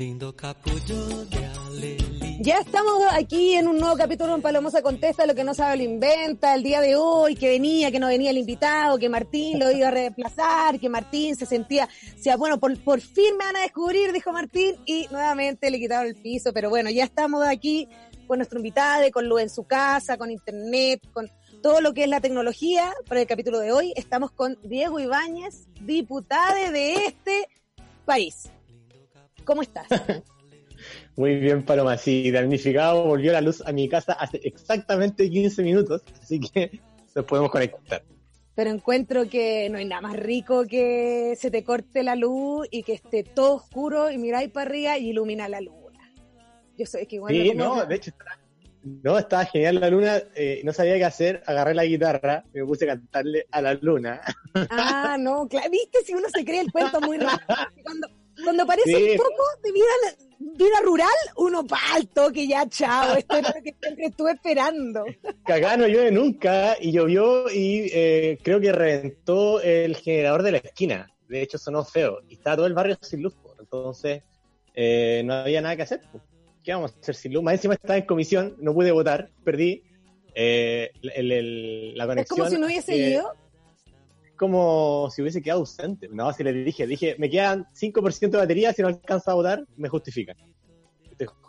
Lindo capullo de. Ya estamos aquí en un nuevo capítulo en Palomosa Contesta, lo que no sabe lo inventa, el día de hoy, que venía, que no venía el invitado, que Martín lo iba a reemplazar, que Martín se sentía, sea, bueno, por, por fin me van a descubrir, dijo Martín, y nuevamente le quitaron el piso, pero bueno, ya estamos aquí con nuestro invitado, con luz en su casa, con internet, con todo lo que es la tecnología. Para el capítulo de hoy estamos con Diego Ibáñez, diputado de este país. ¿Cómo estás? Muy bien, Paloma. Sí, damnificado, volvió la luz a mi casa hace exactamente 15 minutos, así que nos podemos conectar. Pero encuentro que no hay nada más rico que se te corte la luz y que esté todo oscuro y miráis para arriba y ilumina la luna. Yo sé que igual. Sí, no, de hecho, no, estaba genial la luna, eh, no sabía qué hacer, agarré la guitarra y me puse a cantarle a la luna. Ah, no, claro, viste si uno se cree el cuento muy rápido. Cuando, cuando parece sí. un poco de vida, vida rural, uno palto, que ya chao, esto es lo que siempre estuve esperando. Que acá no llueve nunca y llovió y eh, creo que reventó el generador de la esquina. De hecho sonó feo y estaba todo el barrio sin luz, entonces eh, no había nada que hacer. ¿Qué vamos a hacer sin luz? Más encima estaba en comisión, no pude votar, perdí eh, el, el, la conexión. Es como si no hubiese ido como si hubiese quedado ausente. No, si le dije, dije, me quedan 5% de batería, si no alcanza a votar, me justifican.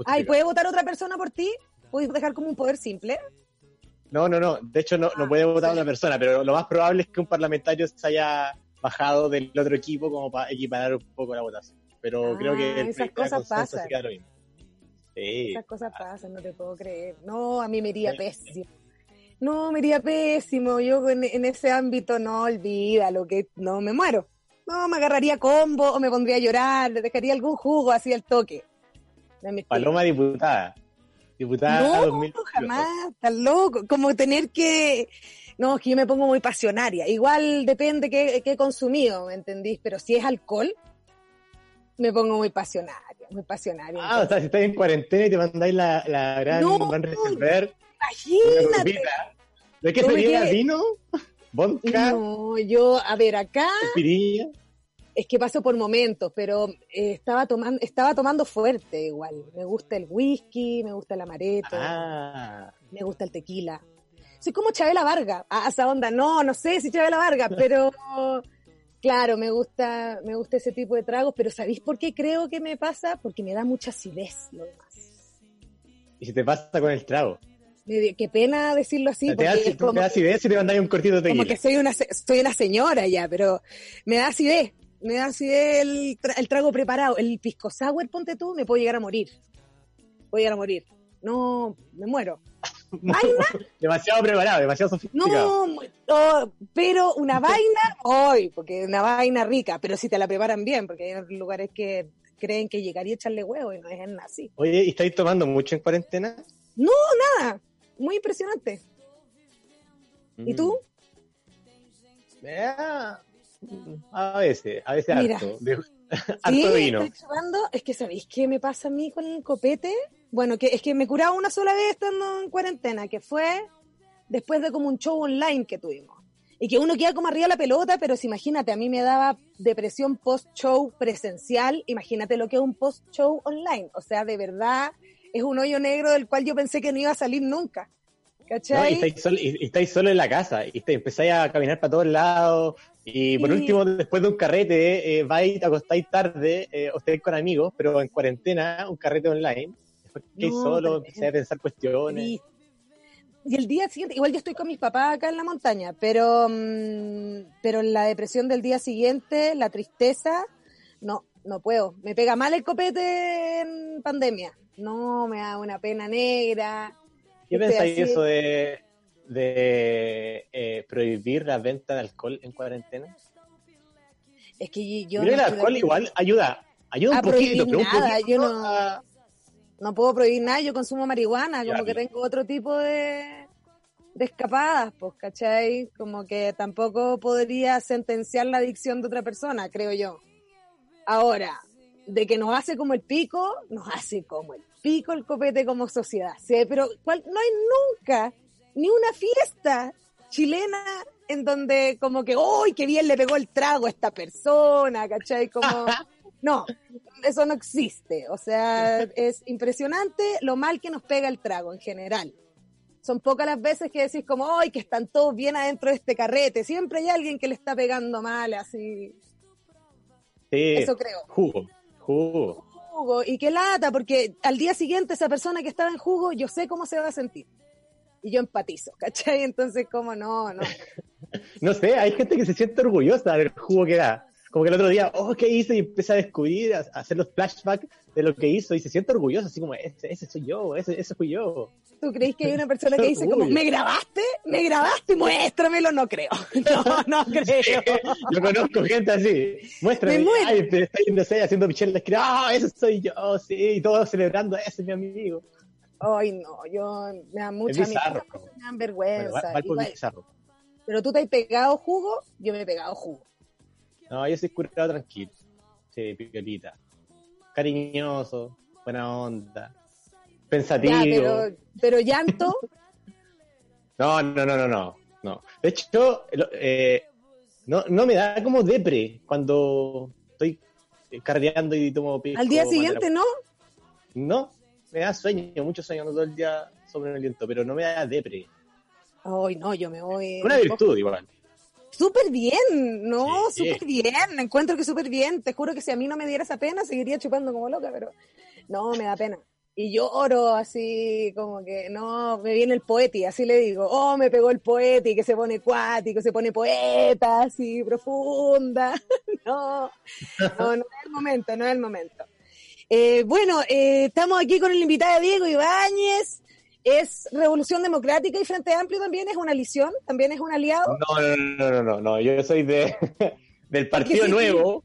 Ah, ¿y puede votar otra persona por ti? ¿Puedes dejar como un poder simple? No, no, no. De hecho, no, no puede votar una persona, pero lo más probable es que un parlamentario se haya bajado del otro equipo como para equiparar un poco la votación. Pero ah, creo que el esas cosas pasan. lo mismo. Sí. Esas cosas pasan, no te puedo creer. No, a mí me iría pésimo. No, me iría pésimo. Yo en, en, ese ámbito no olvida lo que no me muero. No, me agarraría combo o me pondría a llorar, le dejaría algún jugo así al toque. Paloma diputada. Diputada no, 2000. jamás, tan loco. Como tener que. No, es que yo me pongo muy pasionaria. Igual depende qué, qué he consumido, ¿me entendís? Pero si es alcohol, me pongo muy pasionaria, muy pasionaria. Ah, entonces. o sea, si estás en cuarentena y te mandáis la, la gran no, van resolver. Imagínate. ¿De qué sería? ¿Vino? ¿Vodka? No, yo, a ver, acá. Es que paso por momentos, pero eh, estaba tomando, estaba tomando fuerte igual. Me gusta el whisky, me gusta el amaretto, ah. me gusta el tequila. Soy como Chabela Varga, a esa onda, no, no sé si Chabela Varga, pero claro, me gusta, me gusta ese tipo de tragos, pero ¿sabéis por qué creo que me pasa? Porque me da mucha acidez lo demás. ¿Y si te pasa con el trago? Qué pena decirlo así. Te da, es como, te da acidez y te mandáis un cortito de tequila. Como que soy una, soy una señora ya, pero me da acidez. Me da acidez el, tra el trago preparado. El pisco sour, ponte tú, me puedo llegar a morir. Puedo llegar a morir. No, me muero. ¿Vaina? demasiado preparado, demasiado sofisticado. No, oh, pero una vaina, hoy, porque una vaina rica, pero si te la preparan bien, porque hay lugares que creen que llegaría a echarle huevo y no es así. Oye, ¿y estáis tomando mucho en cuarentena? No, nada. Muy impresionante. Mm. ¿Y tú? Eh, a veces, a veces Mira, harto. De, harto sí, vino. Estoy chupando. Es que ¿sabéis qué me pasa a mí con el copete? Bueno, que es que me curaba una sola vez estando en cuarentena, que fue después de como un show online que tuvimos. Y que uno queda como arriba de la pelota, pero si imagínate, a mí me daba depresión post-show presencial, imagínate lo que es un post-show online. O sea, de verdad, es un hoyo negro del cual yo pensé que no iba a salir nunca. ¿Cachai? No, y, estáis solo, y, y estáis solo en la casa, y te, empezáis a caminar para todos lados, y por último, después de un carrete, eh, vais, acostáis tarde, eh, o estáis con amigos, pero en cuarentena, un carrete online, después que no, solo, empecé a pensar cuestiones. Y el día siguiente, igual yo estoy con mis papás acá en la montaña, pero, mmm, pero la depresión del día siguiente, la tristeza, no, no puedo. Me pega mal el copete en pandemia. No, me da una pena negra. ¿Qué pensáis eso de, de eh, prohibir la venta de alcohol en cuarentena? Es que yo... Pero no el alcohol igual ayuda, ayuda un poquito, pero un nada, poquito yo no, a... no puedo prohibir nada, yo consumo marihuana, como que tengo otro tipo de, de escapadas, pues, ¿cachai? Como que tampoco podría sentenciar la adicción de otra persona, creo yo. Ahora, de que nos hace como el pico, nos hace como el pico el copete como sociedad. ¿sí? Pero ¿cuál? no hay nunca ni una fiesta chilena en donde como que, ¡uy, qué bien le pegó el trago a esta persona! ¿Cachai? Como, No, eso no existe. O sea, es impresionante lo mal que nos pega el trago en general. Son pocas las veces que decís como, ¡ay, que están todos bien adentro de este carrete! Siempre hay alguien que le está pegando mal, así. Sí, Eso creo. Jugo, jugo. Jugo. Y qué lata, porque al día siguiente esa persona que estaba en jugo, yo sé cómo se va a sentir. Y yo empatizo, ¿cachai? Entonces, como no, no. No sé, hay gente que se siente orgullosa del jugo que da. Como que el otro día, oh, ¿qué hice? Y empieza a descubrir, a a hacer los flashbacks de lo que hizo y se siente orgullosa, así como, ese, ese soy yo, ese, ese fui yo. ¿Tú crees que hay una persona que dice como. ¿me grabaste? ¿Me grabaste? Muéstramelo. No creo. No, no creo. Yo conozco gente así. Muéstrame. Me muero. Ay, te está yendo haciendo. Ah, ese soy yo, sí. Y todos celebrando, ese es mi amigo. Ay, no, yo me da mucha bizarro. me dan Bueno, vergüenza. va, va por Igual- bizarro. pero tú te has pegado jugo, yo me he pegado jugo. No, yo soy curado tranquilo. Sí, piolita. Cariñoso, buena onda. Pensativo. Ya, pero, pero llanto, No, no, no, no, no. no. De hecho, eh, no, no me da como depre cuando estoy eh, cardeando y tomo pisco. al día siguiente no. No, me da sueño, mucho sueño, no todo el día sobre el viento, pero no me da depre. Ay, no, yo me voy. Una virtud igual. Súper bien, no, Sí. súper bien. Encuentro que súper bien. Te juro que si a mí no me diera esa pena, seguiría chupando como loca, pero no, me da pena. Y yo oro así, como que no, me viene el poeti, así le digo, oh, me pegó el poeti, que se pone cuático, se pone poeta, así, profunda. no, no, no es el momento, no es el momento. Eh, bueno, eh, estamos aquí con el invitado Diego Ibáñez. Es Revolución Democrática y Frente Amplio también es una alición, también es un aliado. No, no, no, no, no, no, yo soy de, del Partido. Nuevo.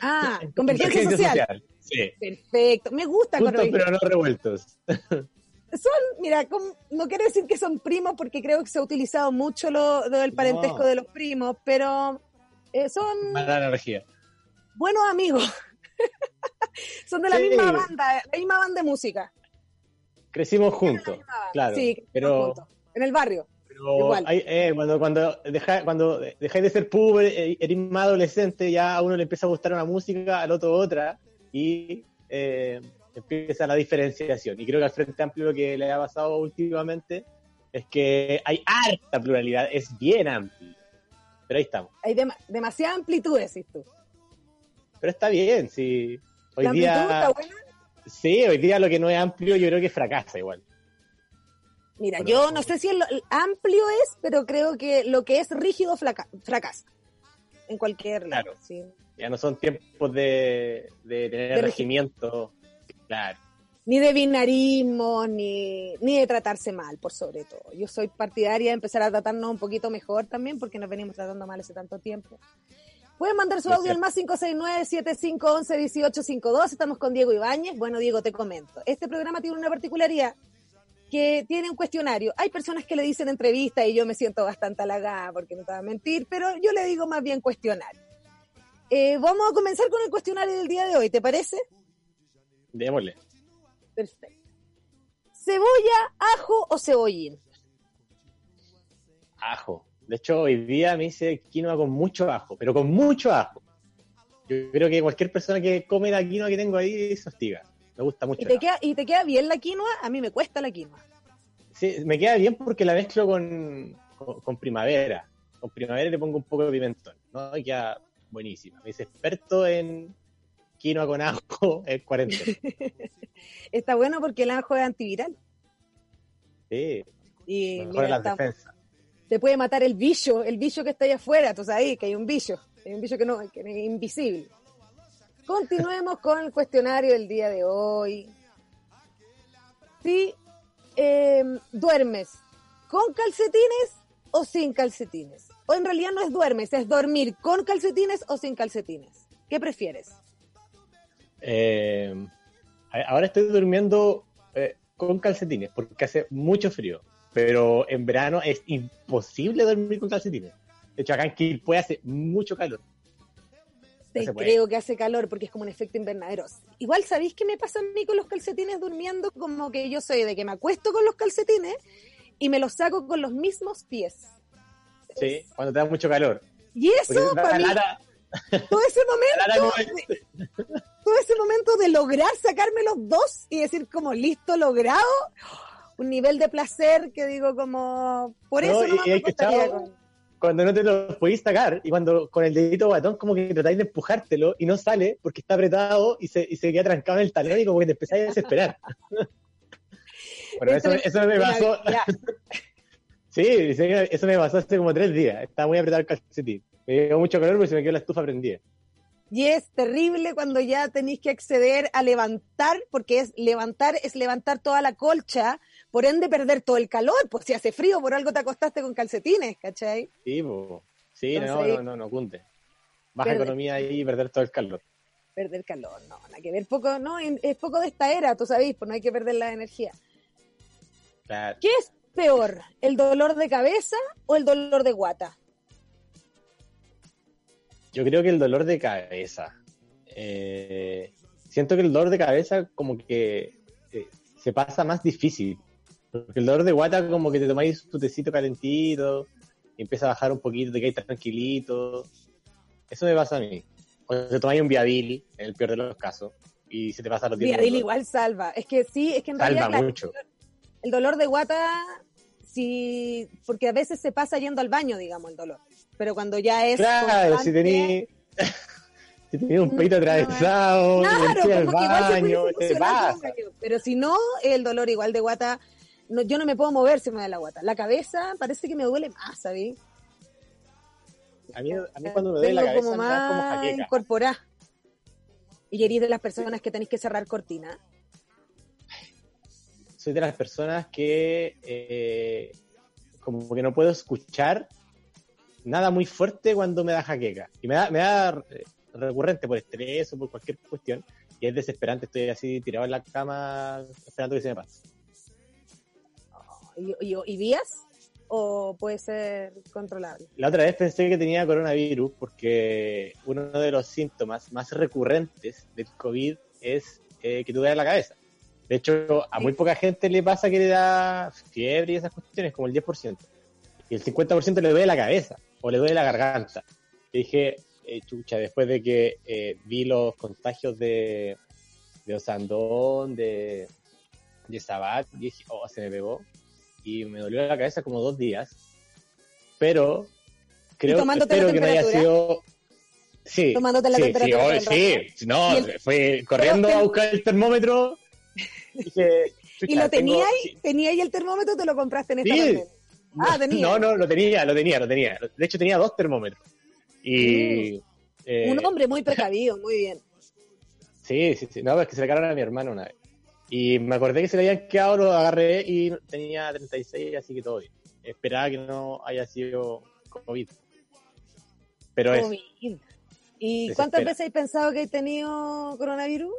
Ah, Convergencia Social. Sí, Perfecto, me gusta juntos pero no revueltos. Son, mira, no quiero decir que son primos porque creo que se ha utilizado mucho lo, lo del parentesco de los primos, pero eh, son Mala energía. buenos amigos. son de la misma banda, la misma banda de música. Crecimos juntos, claro. Sí, pero juntos, en el barrio. pero igual. hay- eh, cuando, cuando, deja- cuando dejáis de ser puber, eh, eres más adolescente, ya a uno le empieza a gustar una música, al otro otra, y eh, empieza la diferenciación. Y creo que al Frente Amplio lo que le ha pasado últimamente es que hay harta pluralidad, es bien amplio. Pero ahí estamos. Hay dema- demasiada amplitud, decís tú. Pero está bien, sí. Hoy la amplitud día, está buena. Sí, hoy día lo que no es amplio yo creo que fracasa igual. Mira, yo no sé si el, el amplio es, pero creo que lo que es rígido fracasa. En cualquier lado. Claro. sí. Ya no son tiempos de, de tener De regimiento. Claro. Ni de binarismo, ni, ni de tratarse mal, por sobre todo. Yo soy partidaria de empezar a tratarnos un poquito mejor también, porque nos venimos tratando mal hace tanto tiempo. Pueden mandar su audio al más 569-7511-1852. Estamos con Diego Ibáñez. Bueno, Diego, te comento. Este programa tiene una particularidad que tiene un cuestionario. Hay personas que le dicen entrevista y yo me siento bastante halagada porque no te voy a mentir, pero yo le digo más bien cuestionario. Eh, vamos a comenzar con el cuestionario del día de hoy, ¿te parece? Démosle. Perfecto. ¿Cebolla, ajo o cebollín? Ajo. De hecho, hoy día me hice quinoa con mucho ajo, pero con mucho ajo. Yo creo que cualquier persona que come la quinoa que tengo ahí se hostiga. Me gusta mucho. ¿Y te, queda, ¿Y te queda bien la quinoa? A mí me cuesta la quinoa. Sí, me queda bien porque la mezclo con, con, con primavera. Con primavera le pongo un poco de pimentón, ¿no? Y queda buenísima. Me hice experto en quinoa con ajo en cuarentena. Está bueno porque el ajo es antiviral. Sí, Y mejora mira, la está- defensa. Te puede matar el bicho, el bicho que está ahí afuera, tú sabes que hay un bicho, hay un bicho que no, que es invisible. Continuemos con el cuestionario del día de hoy. Si eh, duermes con calcetines o sin calcetines, o en realidad no es duermes, es dormir con calcetines o sin calcetines. ¿Qué prefieres? Eh, ahora estoy durmiendo eh, con calcetines porque hace mucho frío, pero en verano es imposible dormir con calcetines. De hecho, acá en Quilpue hace mucho calor. Te No creo que hace calor porque es como un efecto invernadero. Igual, ¿sabéis qué me pasa a mí con los calcetines durmiendo? Como que yo soy de que me acuesto con los calcetines y me los saco con los mismos pies. Sí, cuando te da mucho calor. Y eso para mí, lata, todo ese momento, este. todo ese momento de lograr sacarme los dos y decir como listo, logrado, un nivel de placer que digo como, por eso no y me con- Cuando no te lo podéis sacar y cuando con el dedito batón como que tratáis de empujártelo y no sale porque está apretado y se, y se queda trancado en el talón y como que te empezáis a desesperar. bueno, eso, eso me pasó, sí, eso me pasó hace como tres días. Estaba muy apretado el calcetín. Me dio mucho calor porque se me quedó la estufa prendida. Y es terrible cuando ya tenéis que acceder a levantar, porque es levantar, es levantar toda la colcha, por ende perder todo el calor, pues si hace frío, por algo te acostaste con calcetines, ¿cachai? Sí, sí, no, Entonces- no, no, no, cunde. Baja economía ahí y perder todo el calor. Perder calor, no, nada que ver, poco, no, es poco de esta era, tú sabéis, pues no hay que perder la energía. Claro. ¿Qué es peor, el dolor de cabeza o el dolor de guata? Yo creo que el dolor de cabeza. Eh, siento que el dolor de cabeza como que eh, se pasa más difícil. Porque el dolor de guata como que te tomáis tu tecito calentito y empieza a bajar un poquito, te quedáis tranquilito. Eso me pasa a mí. O te tomáis un Viavil, en el peor de los casos, y se te pasa los 10 Viadil igual salva, es que sí, es que en Salva realidad claro, mucho. el dolor de guata, sí, porque a veces se pasa yendo al baño, digamos, el dolor, pero cuando ya es... Claro, si tení, si tení un peito No, atravesado, Claro, y fui al se baño, puede te pasa. Pero si no, el dolor igual de guata, no, yo no me puedo mover si me da la guata. La cabeza parece que me duele más, ¿sabes? A mí, a mí cuando me duele la cabeza como me da como jaqueca. Y eres de las personas que tenéis que cerrar cortina. soy de las personas que eh, como que no puedo escuchar nada muy fuerte cuando me da jaqueca. Y me da, me da eh, recurrente por estrés o por cualquier cuestión. Y es desesperante, estoy así tirado en la cama esperando que se me pase. ¿Y, y, y vías? ¿O puede ser controlable? La otra vez pensé que tenía coronavirus porque uno de los síntomas más recurrentes del COVID es eh, que te duele la cabeza. De hecho, a muy poca gente le pasa que le da fiebre y esas cuestiones, como el 10%. Y el 50% le duele la cabeza o le duele la garganta. Y dije, eh, chucha, después de que eh, vi los contagios de, de Osandón, de, de Sabat, dije, oh, se me pegó. Y me dolió la cabeza como dos días. Pero creo tomándote espero la que no haya sido. Sí, Tomándote la sí, temperatura sí, sí, no, ¿Y el- fue corriendo Pero a buscar el termómetro. Dije, ¿Y lo tenía tengo- ahí? ¿Tenía ahí el termómetro o te lo compraste en esta Sí. pandemia? Ah, tenía. No, no, lo tenía, lo tenía, lo tenía. De hecho, tenía dos termómetros. Y. eh, Un hombre muy precavido, muy bien. Sí, sí, sí. No, es que se le cagaron a mi hermano una vez. Y me acordé que se le habían quedado, lo agarré y tenía 36, así que todo bien. Esperaba que no haya sido COVID. Pero es. ¿Y cuántas veces has pensado que has tenido coronavirus?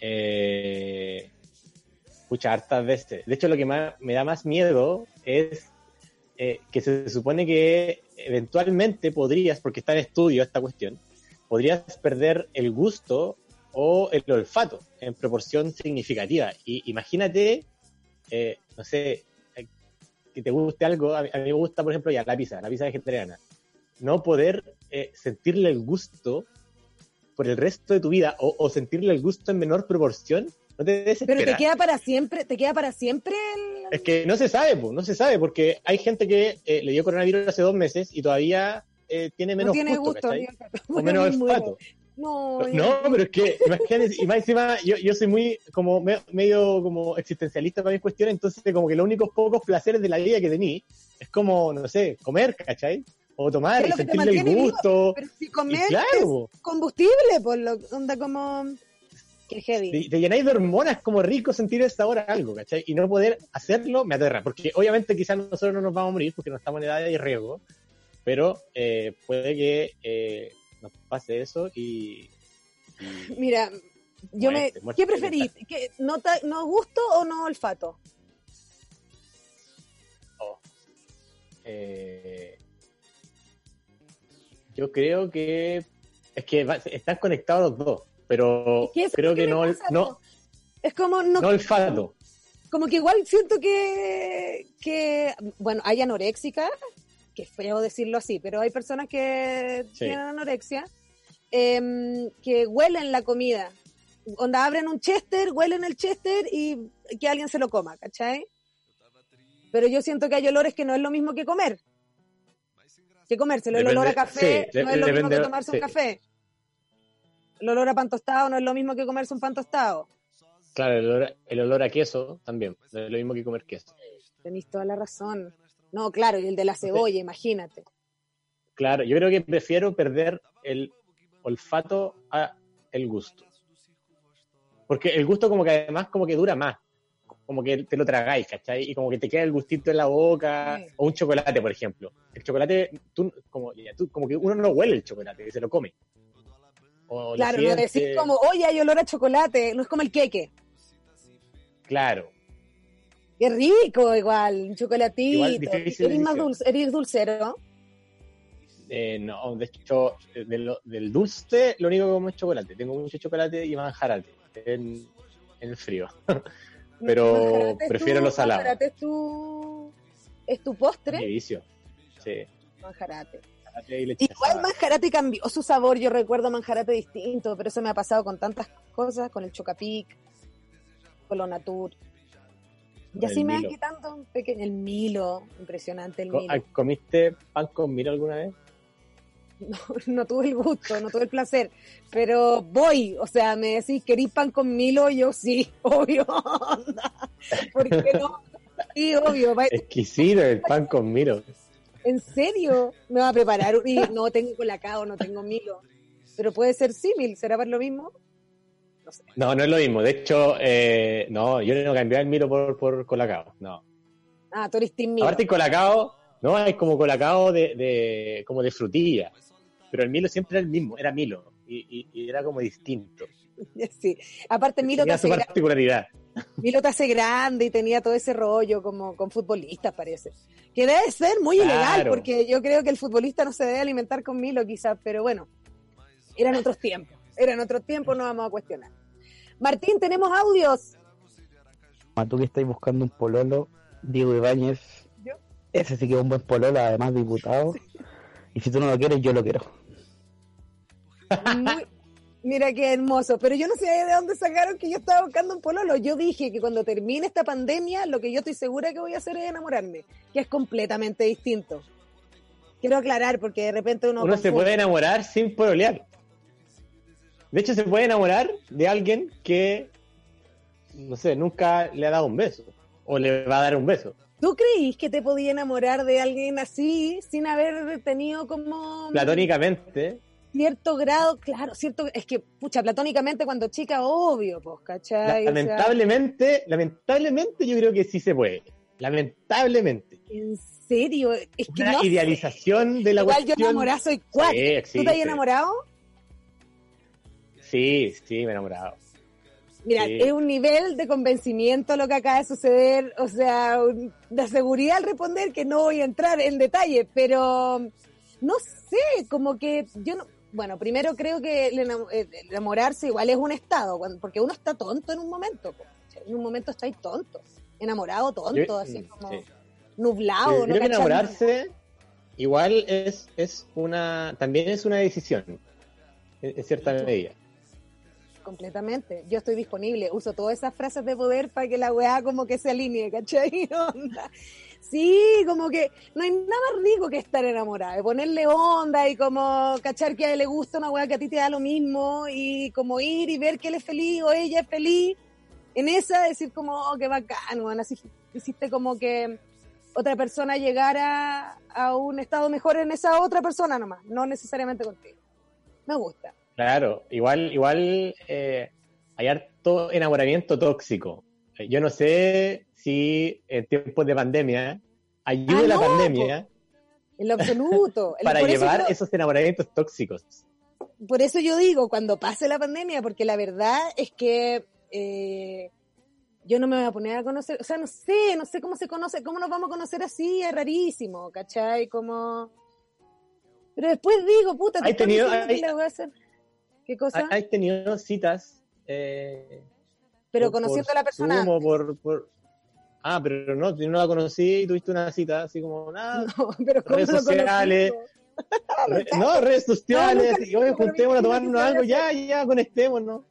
Eh, escucha, hartas veces. De hecho, lo que más, me da más miedo es eh, que se supone que eventualmente podrías, porque está en estudio esta cuestión, podrías perder el gusto o el olfato en proporción significativa. Y imagínate, eh, no sé, eh, que te guste algo, a mí, a mí me gusta, por ejemplo, ya la pizza, la pizza vegetariana. No poder eh, sentirle el gusto por el resto de tu vida o, o sentirle el gusto en menor proporción, no te desesperas. Pero te queda para siempre, te queda para siempre el... Es que no se sabe, po, no se sabe, porque hay gente que eh, le dio coronavirus hace dos meses y todavía eh, tiene menos no tiene gusto, gusto. o menos olfato. No, No, pero es que, imagínate, y más encima, yo, yo soy muy, como, me- medio como existencialista para mis cuestiones, entonces como que los únicos pocos placeres de la vida que tení es como, no sé, comer, ¿cachai? O tomar y sentirle el mantiene vivo. gusto. Pero si comer claro, es combustible, por lo onda como... Que heavy. te, te llenáis de hormonas como rico sentir el sabor a algo, ¿cachai? Y no poder hacerlo me aterra, porque obviamente quizás nosotros no nos vamos a morir porque no estamos en edad de riesgo, pero eh, puede que eh, nos pase eso y... y- Mira, yo Muerte, me... muerte ¿Qué preferís? ¿Qué, no, ta- ¿No gusto o no olfato? oh, eh, yo creo que es que va- están conectados los dos, pero Es que eso creo es que no, pasa, no. Es como no, no olfato. como que igual siento que, que bueno, hay anoréxicas es feo decirlo así, pero hay personas que Sí. tienen anorexia, em, que huelen la comida. Onda, abren un chester, huelen el chester y que alguien se lo coma, ¿cachai? Pero yo siento que hay olores que no es lo mismo que comer. Que comérselo, el Depende- olor a café sí, no es lo mismo que tomarse sí. un café. El olor a pan tostado no es lo mismo que comerse un pan tostado. Claro, el olor, el olor a queso también. No es lo mismo que comer queso. Tenéis toda la razón. No, claro, y el de la cebolla, imagínate. Claro, yo creo que prefiero perder el olfato a el gusto. Porque el gusto como que además como que dura más. Como que te lo tragáis, ¿cachai? Y como que te queda el gustito en la boca. Sí. O un chocolate, por ejemplo. El chocolate, tú, como, ya, tú- como que uno no huele el chocolate, que se lo come. O Claro, no decís como, oye, hay olor a chocolate, no es como el queque. Claro. Qué rico, igual, un chocolatito. Igual difícil Eres más dulce, eres dulcero. Eh, no, de hecho, eh, de lo- del dulce, lo único que como es chocolate. Tengo mucho chocolate y manjarate en, en el frío. Pero prefiero tu- lo salado. Manjarate es tu, es tu postre. vicio. Sí. Manjarate. Y Igual. Manjarate cambió su sabor, yo recuerdo Manjarate distinto, pero eso me ha pasado con tantas cosas, con el Chocapic, con lo Natur. Y así me van Milo. quitando un pequeño, el Milo, impresionante el Milo. ah, ¿Comiste pan con miro alguna vez? no, no tuve el gusto, no tuve el placer, pero voy, o sea, me decís, ¿querís pan con Milo? Yo sí, obvio. ¿por qué no? Sí, obvio, Exquisito el pan con miro. ¿en serio? ¿Me va a preparar? un- Y no tengo colacao, no tengo Milo, pero puede ser símil, ¿será para lo mismo? No sé. No, no es lo mismo. De hecho, eh, no, yo no cambié el miro por, por colacao. No. Ah, tú eres team Milo. Aparte colacao, no, es como colacao de, de, como de frutilla. Pero el Milo siempre era el mismo, era Milo. Y, y- y era como distinto. Sí, aparte Milo te, Tenía hace su particularidad. Milo te hace grande y tenía todo ese rollo como con futbolistas, parece. Que debe ser muy Claro. ilegal, porque yo creo que el futbolista no se debe alimentar con Milo, quizás, pero bueno, eran otros tiempos. Eran otros tiempos, no vamos a cuestionar. Martín, tenemos audios. Ah, tú que estáis buscando un pololo, Diego Ibáñez, ese sí que es un buen pololo, además diputado. Y si tú no lo quieres, yo lo quiero. Muy- mira qué hermoso. Pero yo no sé de dónde sacaron que yo estaba buscando un pololo. Yo dije que cuando termine esta pandemia, lo que yo estoy segura que voy a hacer es enamorarme, que es completamente distinto. Quiero aclarar porque de repente uno... Uno se puede enamorar sin pololear. De hecho, se puede enamorar de alguien que, no sé, nunca le ha dado un beso. O le va a dar un beso. ¿Tú creís que te podía enamorar de alguien así sin haber tenido como Platónicamente, cierto grado? Claro, cierto, es que, pucha, platónicamente cuando chica, obvio, pues, ¿cachai? O sea, lamentablemente, lamentablemente yo creo que sí se puede. Lamentablemente. en serio, es que Una no sé. idealización de la Igual yo cuestión. enamorada soy cuatro. Sí, ¿Tú te has enamorado? Sí, sí, me he enamorado. Mira, Sí. es un nivel de convencimiento lo que acaba de suceder, o sea, de seguridad al responder que no voy a entrar en detalle, pero no sé, como que yo no, bueno, primero creo que el enam- el enamorarse igual es un estado, porque uno está tonto en un momento, en un momento estáis tonto, enamorado tonto, Yo- así mm, como sí. nublado, Yo no creo que enamorarse igual es, es una, también es una decisión, en, en cierta medida. Completamente. Yo estoy disponible. Uso todas esas frases de poder para que la weá como que se alinee, ¿cachai? Onda. Sí, como que no hay nada rico que estar enamorada, ponerle onda y como cachar que a él le gusta una weá que a ti te da lo mismo y como ir y ver que él es feliz o ella es feliz. En esa decir como, oh, qué bacán, weón, así hiciste como que otra persona llegara a un estado mejor en esa otra persona nomás, no necesariamente contigo. Me gusta. Claro, igual, igual eh, hay harto enamoramiento tóxico. Eh, Yo no sé si en tiempos de pandemia ayude Ah, la no, pandemia En lo absoluto. para eso llevar yo- esos enamoramientos tóxicos. por eso yo digo, cuando pase la pandemia, porque la verdad es que eh, yo no me voy a poner a conocer, o sea, no sé, no sé cómo se conoce, cómo nos vamos a conocer así, es rarísimo, ¿cachai? Como... Pero después digo, puta, te Hay tenido- que hay- le voy a hacer. ¿Qué cosa? ¿Has tenido citas? eh, Pero por- conociendo por a la persona. Zoom por, por- Ah, pero no, yo no la conocí y tuviste una cita así como, nada, No, pero ¿cómo Redes lo sociales. re- no, redes sociales, y hice, juntémonos a tomarnos algo, ya, ya, conectémonos.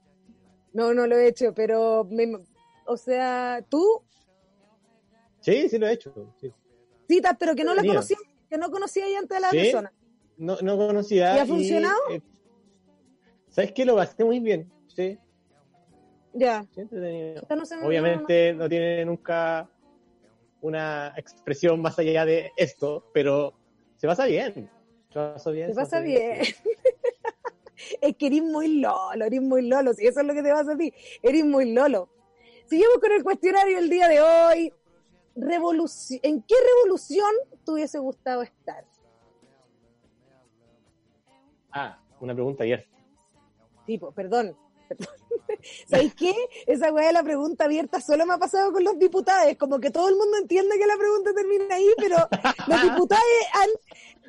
No, no lo he hecho, pero me- o sea, tú Sí, sí lo he hecho. sí. citas, pero que no la conocía, que no conocía ahí antes de la Sí. persona. No, no conocía. ¿Y ha funcionado? eh, ¿Sabes qué? Lo pasé muy bien. Sí, Ya. sí, entretenido. No Obviamente no tiene nunca una expresión más allá de esto, pero se pasa bien. Se pasa bien. Se pasa bien. es que eres muy lolo, eres muy lolo. Si eso es lo que te pasa a ti, eres muy lolo. Seguimos con el cuestionario el día de hoy. Revoluci- ¿En qué revolución te hubiese gustado estar? Ah, una pregunta abierta. Tipo, perdón. perdón. ¿Sabéis qué? Esa weá de la pregunta abierta solo me ha pasado con los diputados. Como que todo el mundo entiende que la pregunta termina ahí, pero los diputados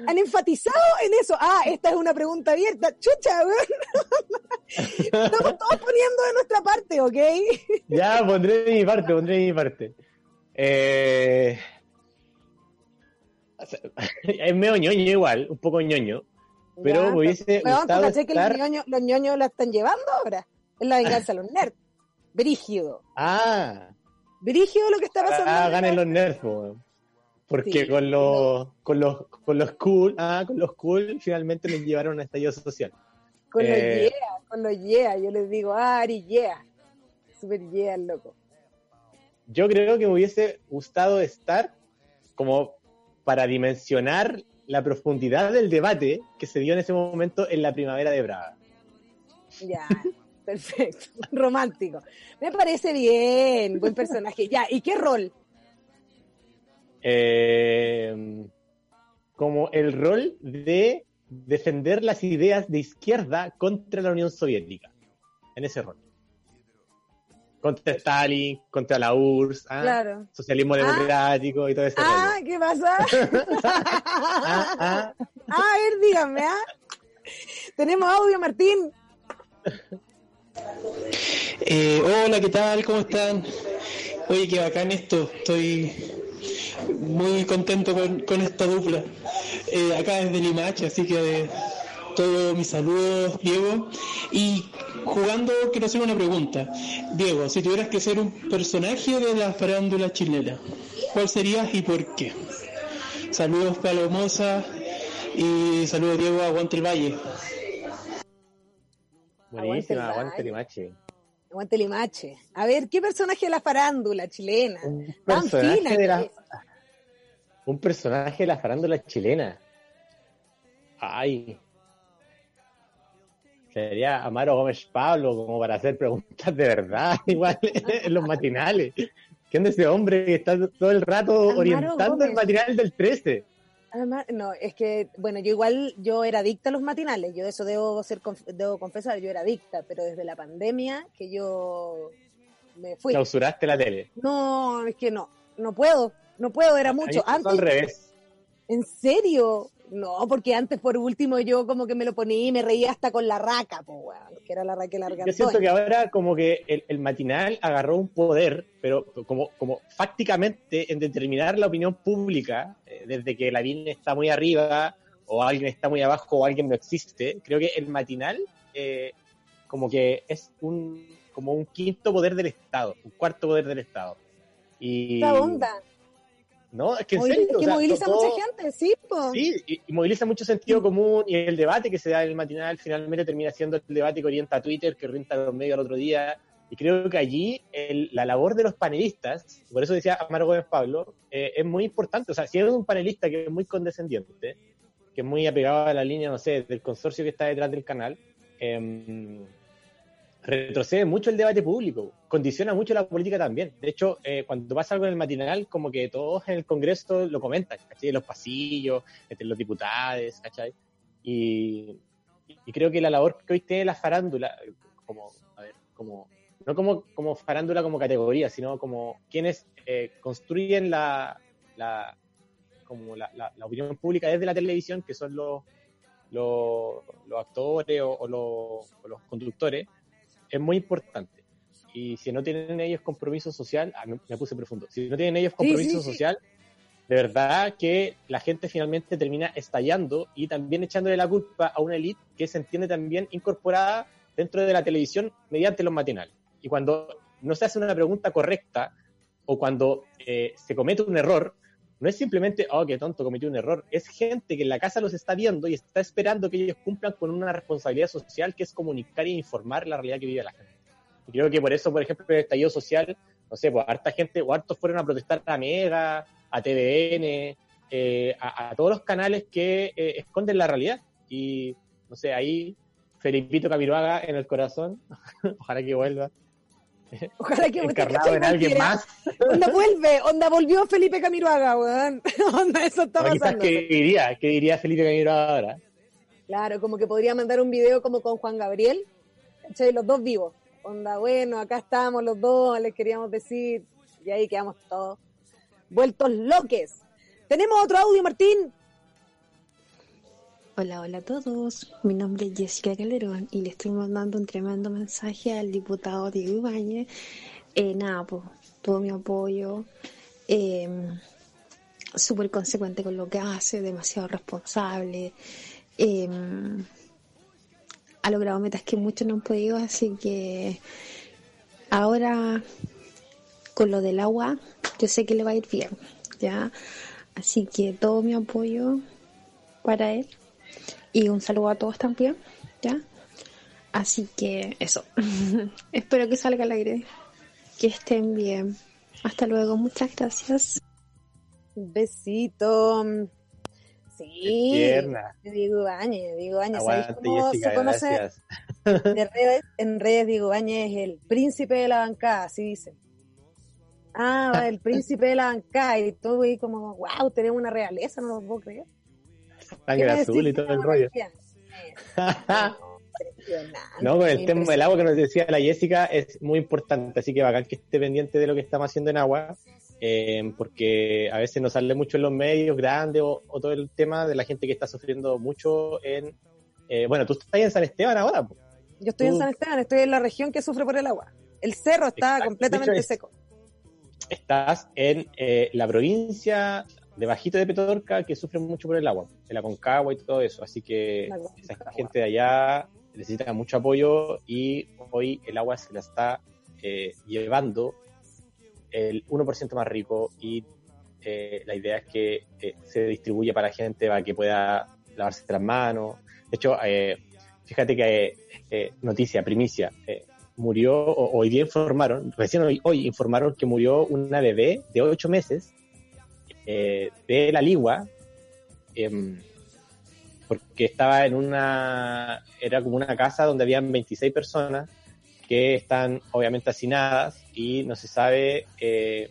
han, enfatizado en eso. Ah, esta es una pregunta abierta. Chucha, weón. Estamos todos poniendo de nuestra parte, ¿ok? Ya, pondré de mi parte, pondré de mi parte. Eh... Es medio ñoño igual, un poco ñoño. Pero Ya, me hubiese ¿tú gustado cachai que los estar- ñoños, los ñoños la están llevando ahora? Es la venganza de los nerds. Brígido. Ah, Brígido lo que está pasando. ah, ganen los nerds, weón. Porque Sí. con los, con los, con los cool, ah, con los cool, finalmente les llevaron a estallido social. Con los Eh, yeah, con los yeah. Yo les digo, ah, Ari, yeah. Super yeah, loco. Yo creo que me hubiese gustado estar como para dimensionar la profundidad del debate que se dio en ese momento en la primavera de Braga. Ya, perfecto. Romántico. Me parece bien, buen personaje. Ya, ¿y qué rol? Eh, como el rol de defender las ideas de izquierda contra la Unión Soviética. En ese rol. Contra Stalin, contra la URSS, ¿ah? Claro. socialismo Ah. democrático y todo ese Ah, rollo. ¿qué pasa? Ah, ah. Ah, a ver, dígame, ¿ah? Tenemos audio, Martín. Eh, hola, ¿qué tal? ¿Cómo están? Oye, qué bacán esto. Estoy muy contento con, con esta dupla. Eh, acá desde Limache, así que eh, todos mis saludos, Diego. Y jugando, quiero hacer una pregunta. Diego, si tuvieras que ser un personaje de la farándula chilena, ¿cuál serías y por qué? Saludos, Palomosa. Y saludos, Diego, aguante el valle. Buenísima, Aguante Limache. Aguante Limache. A ver, ¿qué personaje de la farándula chilena? Un personaje fina de la, es. un personaje de la farándula chilena. Ay. Sería Amaro Gómez Pablo como para hacer preguntas de verdad, igual en los matinales. ¿Qué onda ese hombre que está todo el rato Amaro orientando Gómez. el matinal del 13? Además, no, es que, bueno, yo igual, yo era adicta a los matinales, yo de eso debo, ser, debo confesar, yo era adicta, pero desde la pandemia que yo me fui. Clausuraste la tele. No, es que no, no puedo, no puedo, era mucho. Antes, al revés. ¿En serio? No, porque antes por último yo como que me lo ponía y me reía hasta con la raca, pues, weón, que era la Raquel Yo Argandoña. siento que ahora como que el, el matinal agarró un poder, pero como, como fácticamente en determinar la opinión pública, eh, desde que la BIN está muy arriba, o alguien está muy abajo, o alguien no existe, creo que el matinal eh, como que es un como un quinto poder del Estado, un cuarto poder del Estado. Y, onda. No, es que en serio, es que o sea, moviliza todo- mucha gente, sí, po. Sí, y, y moviliza mucho sentido común y el debate que se da en el matinal finalmente termina siendo el debate que orienta a Twitter, que orienta a los medios al otro día. Y creo que allí el- la labor de los panelistas, por eso decía Amaro Gómez Pablo, eh, es muy importante. O sea, si eres un panelista que es muy condescendiente, que es muy apegado a la línea, no sé, del consorcio que está detrás del canal, em, retrocede mucho el debate público, condiciona mucho la política también. De hecho, eh, cuando pasa algo en el matinal, como que todos en el Congreso lo comentan, ¿cachai? En los pasillos, entre los diputados, ¿cachai? Y, y creo que la labor que hoy tiene la farándula, como, a ver, como, no como, como farándula como categoría, sino como quienes eh, construyen la, la, como la, la- la opinión pública desde la televisión, que son los, los, los actores o, o los, o los conductores, es muy importante. y si no tienen ellos compromiso social, ah, me, me puse profundo, si no tienen ellos compromiso sí, sí. social, de verdad que la gente finalmente termina estallando y también echándole la culpa a una élite que se entiende también incorporada dentro de la televisión mediante los matinales. Y cuando no se hace una pregunta correcta o cuando eh, se comete un error, no es simplemente, oh, qué tonto, cometió un error. Es gente que en la casa los está viendo y está esperando que ellos cumplan con una responsabilidad social que es comunicar e informar la realidad que vive la gente. Y creo que por eso, por ejemplo, el estallido social, no sé, pues harta gente o hartos fueron a protestar a Mega, a TVN, eh, a, a todos los canales que eh, esconden la realidad. Y, no sé, ahí Felipito Camiroaga en el corazón, ojalá que vuelva, Ojalá que encarnado en alguien más. Onda vuelve, onda volvió Felipe Camiroaga, weón. Onda, eso está No, quizás, pasando. ¿qué diría? ¿Qué diría Felipe Camiroaga ahora? Claro, como que podría mandar un video como con Juan Gabriel, ¿cachai? Los dos vivos. Onda, bueno, acá estamos los dos, les queríamos decir, y ahí quedamos todos vueltos loques. Tenemos otro audio, Martín. Hola, hola a todos. Mi nombre es Jessica Calderón y le estoy mandando un tremendo mensaje al diputado Diego Ibáñez. Eh, nada, pues, todo mi apoyo. Eh, Súper consecuente con lo que hace, demasiado responsable. Eh, ha logrado metas que muchos no han podido, así que ahora con lo del agua, yo sé que le va a ir bien, ¿ya? Así que todo mi apoyo para él y un saludo a todos también, ¿ya? Así que eso. Espero que salga al aire. Que estén bien. Hasta luego. Muchas gracias. Un besito. Sí. Tierna. Diego Ibáñez, Diego. ¿Sabéis Aguante, cómo Jessica, se conoce de redes? En redes Diego Ibáñez es el príncipe de la bancada, así dicen. Ah, el príncipe de la bancada. Y todo ahí como, wow, tenemos una realeza, no lo puedo creer. Sangre azul y todo el rollo. No, con el tema del agua que nos decía la Jessica es muy importante, así que bacán que esté pendiente de lo que estamos haciendo en agua, eh, porque a veces nos sale mucho en los medios grandes o, o todo el tema de la gente que está sufriendo mucho en... eh, bueno, tú estás ahí en San Esteban ahora, po. Yo estoy en San Esteban, estoy en la región que sufre por el agua. El cerro está Exacto. completamente hecho, seco. estás en eh, la provincia de Bajito de Petorca que sufre mucho por el agua, el Aconcagua y todo eso, así que esa gente de allá necesita mucho apoyo y hoy el agua se la está eh, llevando el 1% más rico y eh, la idea es que eh, se distribuya para la gente para que pueda lavarse las manos. De hecho, eh, fíjate que eh, noticia, primicia, eh, murió, o- hoy día informaron, recién hoy, hoy informaron que murió una bebé de 8 meses eh, de la ligua, em, porque estaba en una, era como una casa donde habían 26 personas que están obviamente hacinadas y no se sabe eh,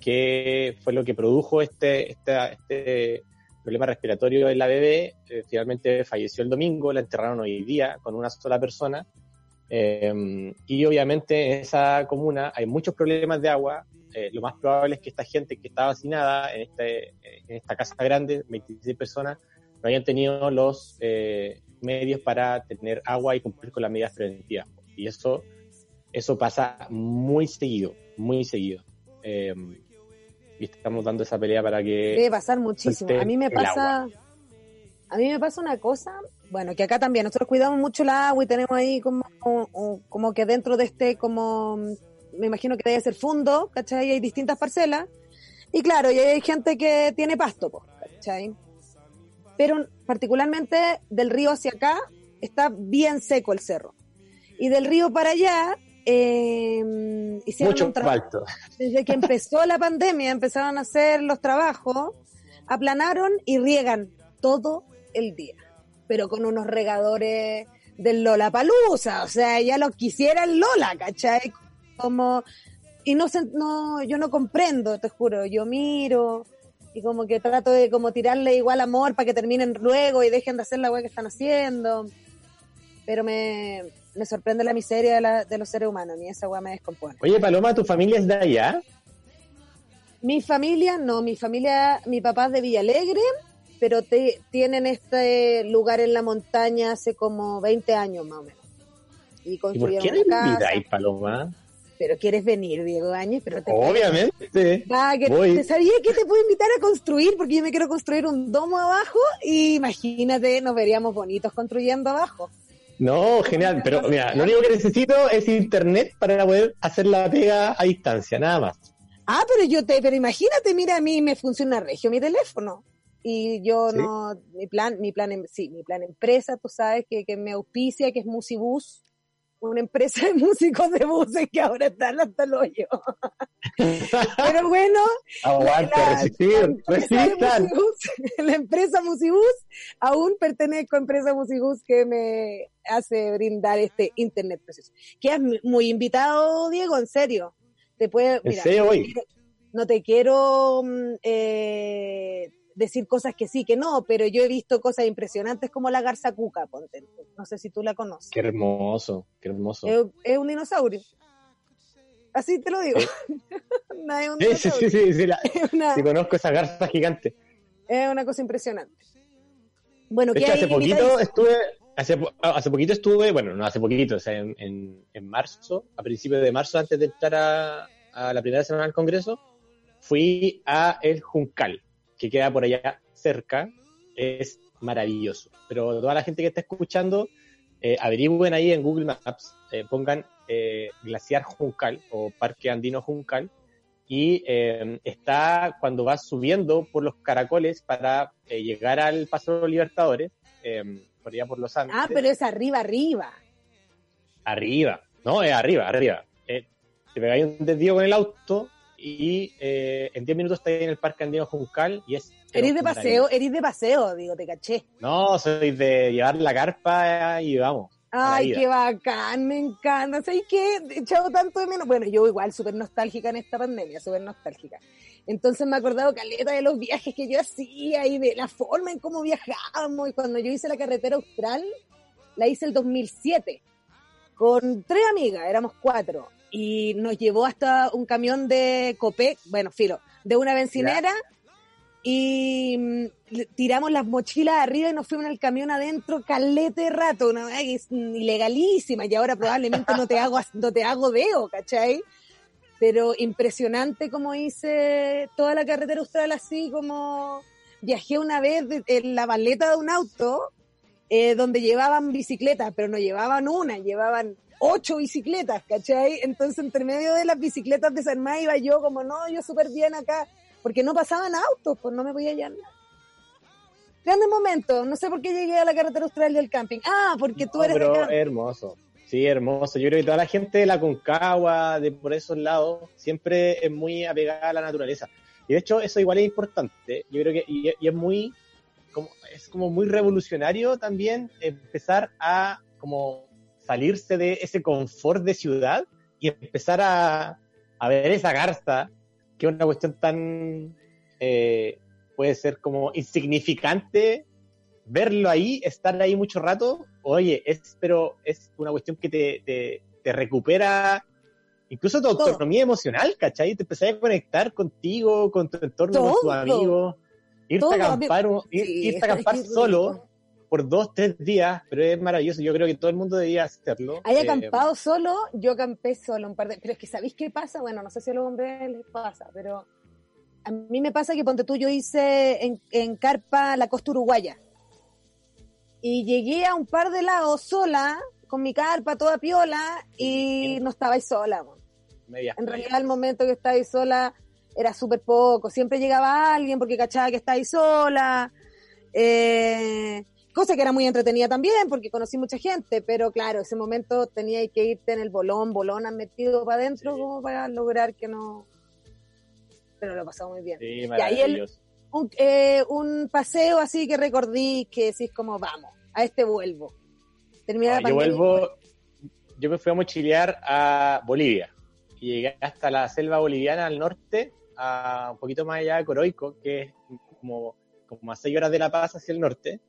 qué fue lo que produjo este, esta- este problema respiratorio en la bebé. Eh, finalmente falleció el domingo, la enterraron hoy día con una sola persona. Eh, y obviamente en esa comuna hay muchos problemas de agua. Eh, lo más probable es que esta gente que estaba hacinada en, este, en esta casa grande, 26 personas, no hayan tenido los eh, medios para tener agua y cumplir con las medidas preventivas. Y eso, eso pasa muy seguido, muy seguido. Eh, y estamos dando esa pelea para que... Debe pasar muchísimo. A mí me pasa, a mí me pasa una cosa, bueno, que acá también nosotros cuidamos mucho el agua y tenemos ahí como, como que dentro de este, como, me imagino que debe ser fundo, ¿cachai? Hay distintas parcelas. Y claro, y hay gente que tiene pasto, ¿cachai? Pero particularmente del río hacia acá está bien seco el cerro. Y del río para allá, eh, hicieron Mucho un trabajo desde que empezó la pandemia, empezaron a hacer los trabajos, aplanaron y riegan todo el día, pero con unos regadores del Lola Palusa, o sea, ya los quisiera el Lola, ¿cachai? Como, y no, no, yo no comprendo, te juro, yo miro y como que trato de como tirarle igual amor para que terminen luego y dejen de hacer la weá que están haciendo, pero me, me sorprende la miseria de, la- de los seres humanos, ni esa weá me descompone. Oye, Paloma, ¿tu familia es de allá? Mi familia, no, mi familia, mi papá es de Villalegre, pero te, tienen este lugar en la montaña hace como 20 años más o menos. Y ¿Y por construyeron qué no una casa. invitáis, Paloma? Pero quieres venir, Diego Áñez, pero te Obviamente. Ah, que Voy. te sabía que te puedo invitar a construir porque yo me quiero construir un domo abajo y imagínate, nos veríamos bonitos construyendo abajo. No, genial. Pero mira, lo único que necesito es internet para poder hacer la pega a distancia, nada más. Ah, pero yo te, pero imagínate, mira, a mí me funciona regio mi teléfono. Y yo ¿Sí? no, mi plan, mi plan, em- sí, mi plan empresa, tú sabes que, que me auspicia, que es Musibus, una empresa de músicos de buses que ahora están hasta el hoyo. pero bueno, Aguante, la- resistir, la empresa. Musibus, la empresa Musibus, aún pertenezco a empresa Musibus que me hace brindar este internet precioso. Quedas muy invitado, Diego, en serio. Te puede, En mira, serio, voy. no te quiero mm, eh, decir cosas que sí, que no, pero yo he visto cosas impresionantes como la garza cuca, ponte. No sé si tú la conoces. Qué hermoso, qué hermoso. Es, es un dinosaurio. Así te lo digo. no es un Sí, dinosaurio. sí, sí, sí, la- Es una, sí conozco esa garza gigante. es una cosa impresionante. Bueno, ¿qué hace poquito estuve, hace, ah, hace poquito estuve, bueno, no hace poquito, o sea, en, en, en marzo, a principios de marzo, antes de entrar a, a la primera semana del Congreso, fui a el Juncal, que queda por allá cerca, es maravilloso. Pero toda la gente que está escuchando, eh, averigüen ahí en Google Maps, eh, pongan eh, Glaciar Juncal o Parque Andino Juncal, y está cuando vas subiendo por los caracoles para llegar al Paso Libertadores, por allá por los Andes, Ah, pero es arriba, arriba. arriba, no, es arriba, arriba. Te pegáis un desvío con el auto y eh, en 10 minutos estás en el Parque Andino Juncal y es... Eres de paseo, eres de paseo, digo, te caché. No, soy de llevar la carpa y vamos. Ay, qué bacán, me encanta. ¿Sabes qué? He echado tanto de menos. Bueno, yo igual, súper nostálgica en esta pandemia, súper nostálgica. Entonces me he acordado caleta de los viajes que yo hacía y de la forma en cómo viajábamos. Y cuando yo hice la carretera austral, la hice el 2007 con tres amigas, éramos cuatro. Y nos llevó hasta un camión de Copec, bueno, filo, de una bencinera. Y mm, tiramos las mochilas arriba y nos fuimos en el camión adentro calete de rato, una que es ilegalísima y ahora probablemente no te hago, no te hago deo, ¿cachai? Pero impresionante como hice toda la carretera austral así como viajé una vez en la maleta de un auto eh, donde llevaban bicicletas, pero no llevaban una, llevaban ocho bicicletas, ¿cachai? Entonces entre medio de las bicicletas desarmadas iba yo como, no, yo súper bien acá, porque no pasaban autos, pues no me voy a hallar nada. Grande momento, no sé por qué llegué a la carretera austral del camping. Ah, porque tú eres pero hermoso. Sí, hermoso. Yo creo que toda la gente de la Concagua, de por esos lados, siempre es muy apegada a la naturaleza. Y de hecho, eso igual es importante. Yo creo que, y, y es muy, como, es como muy revolucionario también empezar a como salirse de ese confort de ciudad y empezar a, a ver esa garza, que es una cuestión tan, eh, puede ser como insignificante, verlo ahí, estar ahí mucho rato, oye, es, pero es una cuestión que te, te, te recupera incluso tu Todo. autonomía emocional, ¿cachai? Te empezás a conectar contigo, con tu entorno, con tus amigos, irte Todo. a acampar, ir- Sí, irte a acampar solo. Por dos, tres días, pero es maravilloso. Yo creo que todo el mundo debería hacerlo. ¿Hay Eh, acampado solo? Yo acampé solo un par de... Pero es que ¿sabéis qué pasa? Bueno, no sé si a los hombres les pasa, pero a mí me pasa que ponte tú, yo hice en, en Carpa la costa uruguaya. Y llegué a un par de lados sola, con mi carpa toda piola, y no estaba ahí sola. En realidad el momento que estaba ahí sola era súper poco. Siempre llegaba alguien porque cachaba que estaba ahí sola. Eh, cosa que era muy entretenida también porque conocí mucha gente, pero claro, ese momento tenía que irte en el bolón, bolón han metido para adentro Sí. como para lograr que no... Pero lo pasó muy bien. Sí, ahí el-. Un, eh, un paseo así que recordí que decís como, vamos, a este vuelvo. Termina Ah, la yo vuelvo, yo me fui a mochilear a Bolivia y llegué hasta la selva boliviana al norte, a un poquito más allá de Coroico, que es como, como a seis horas de La Paz hacia el norte.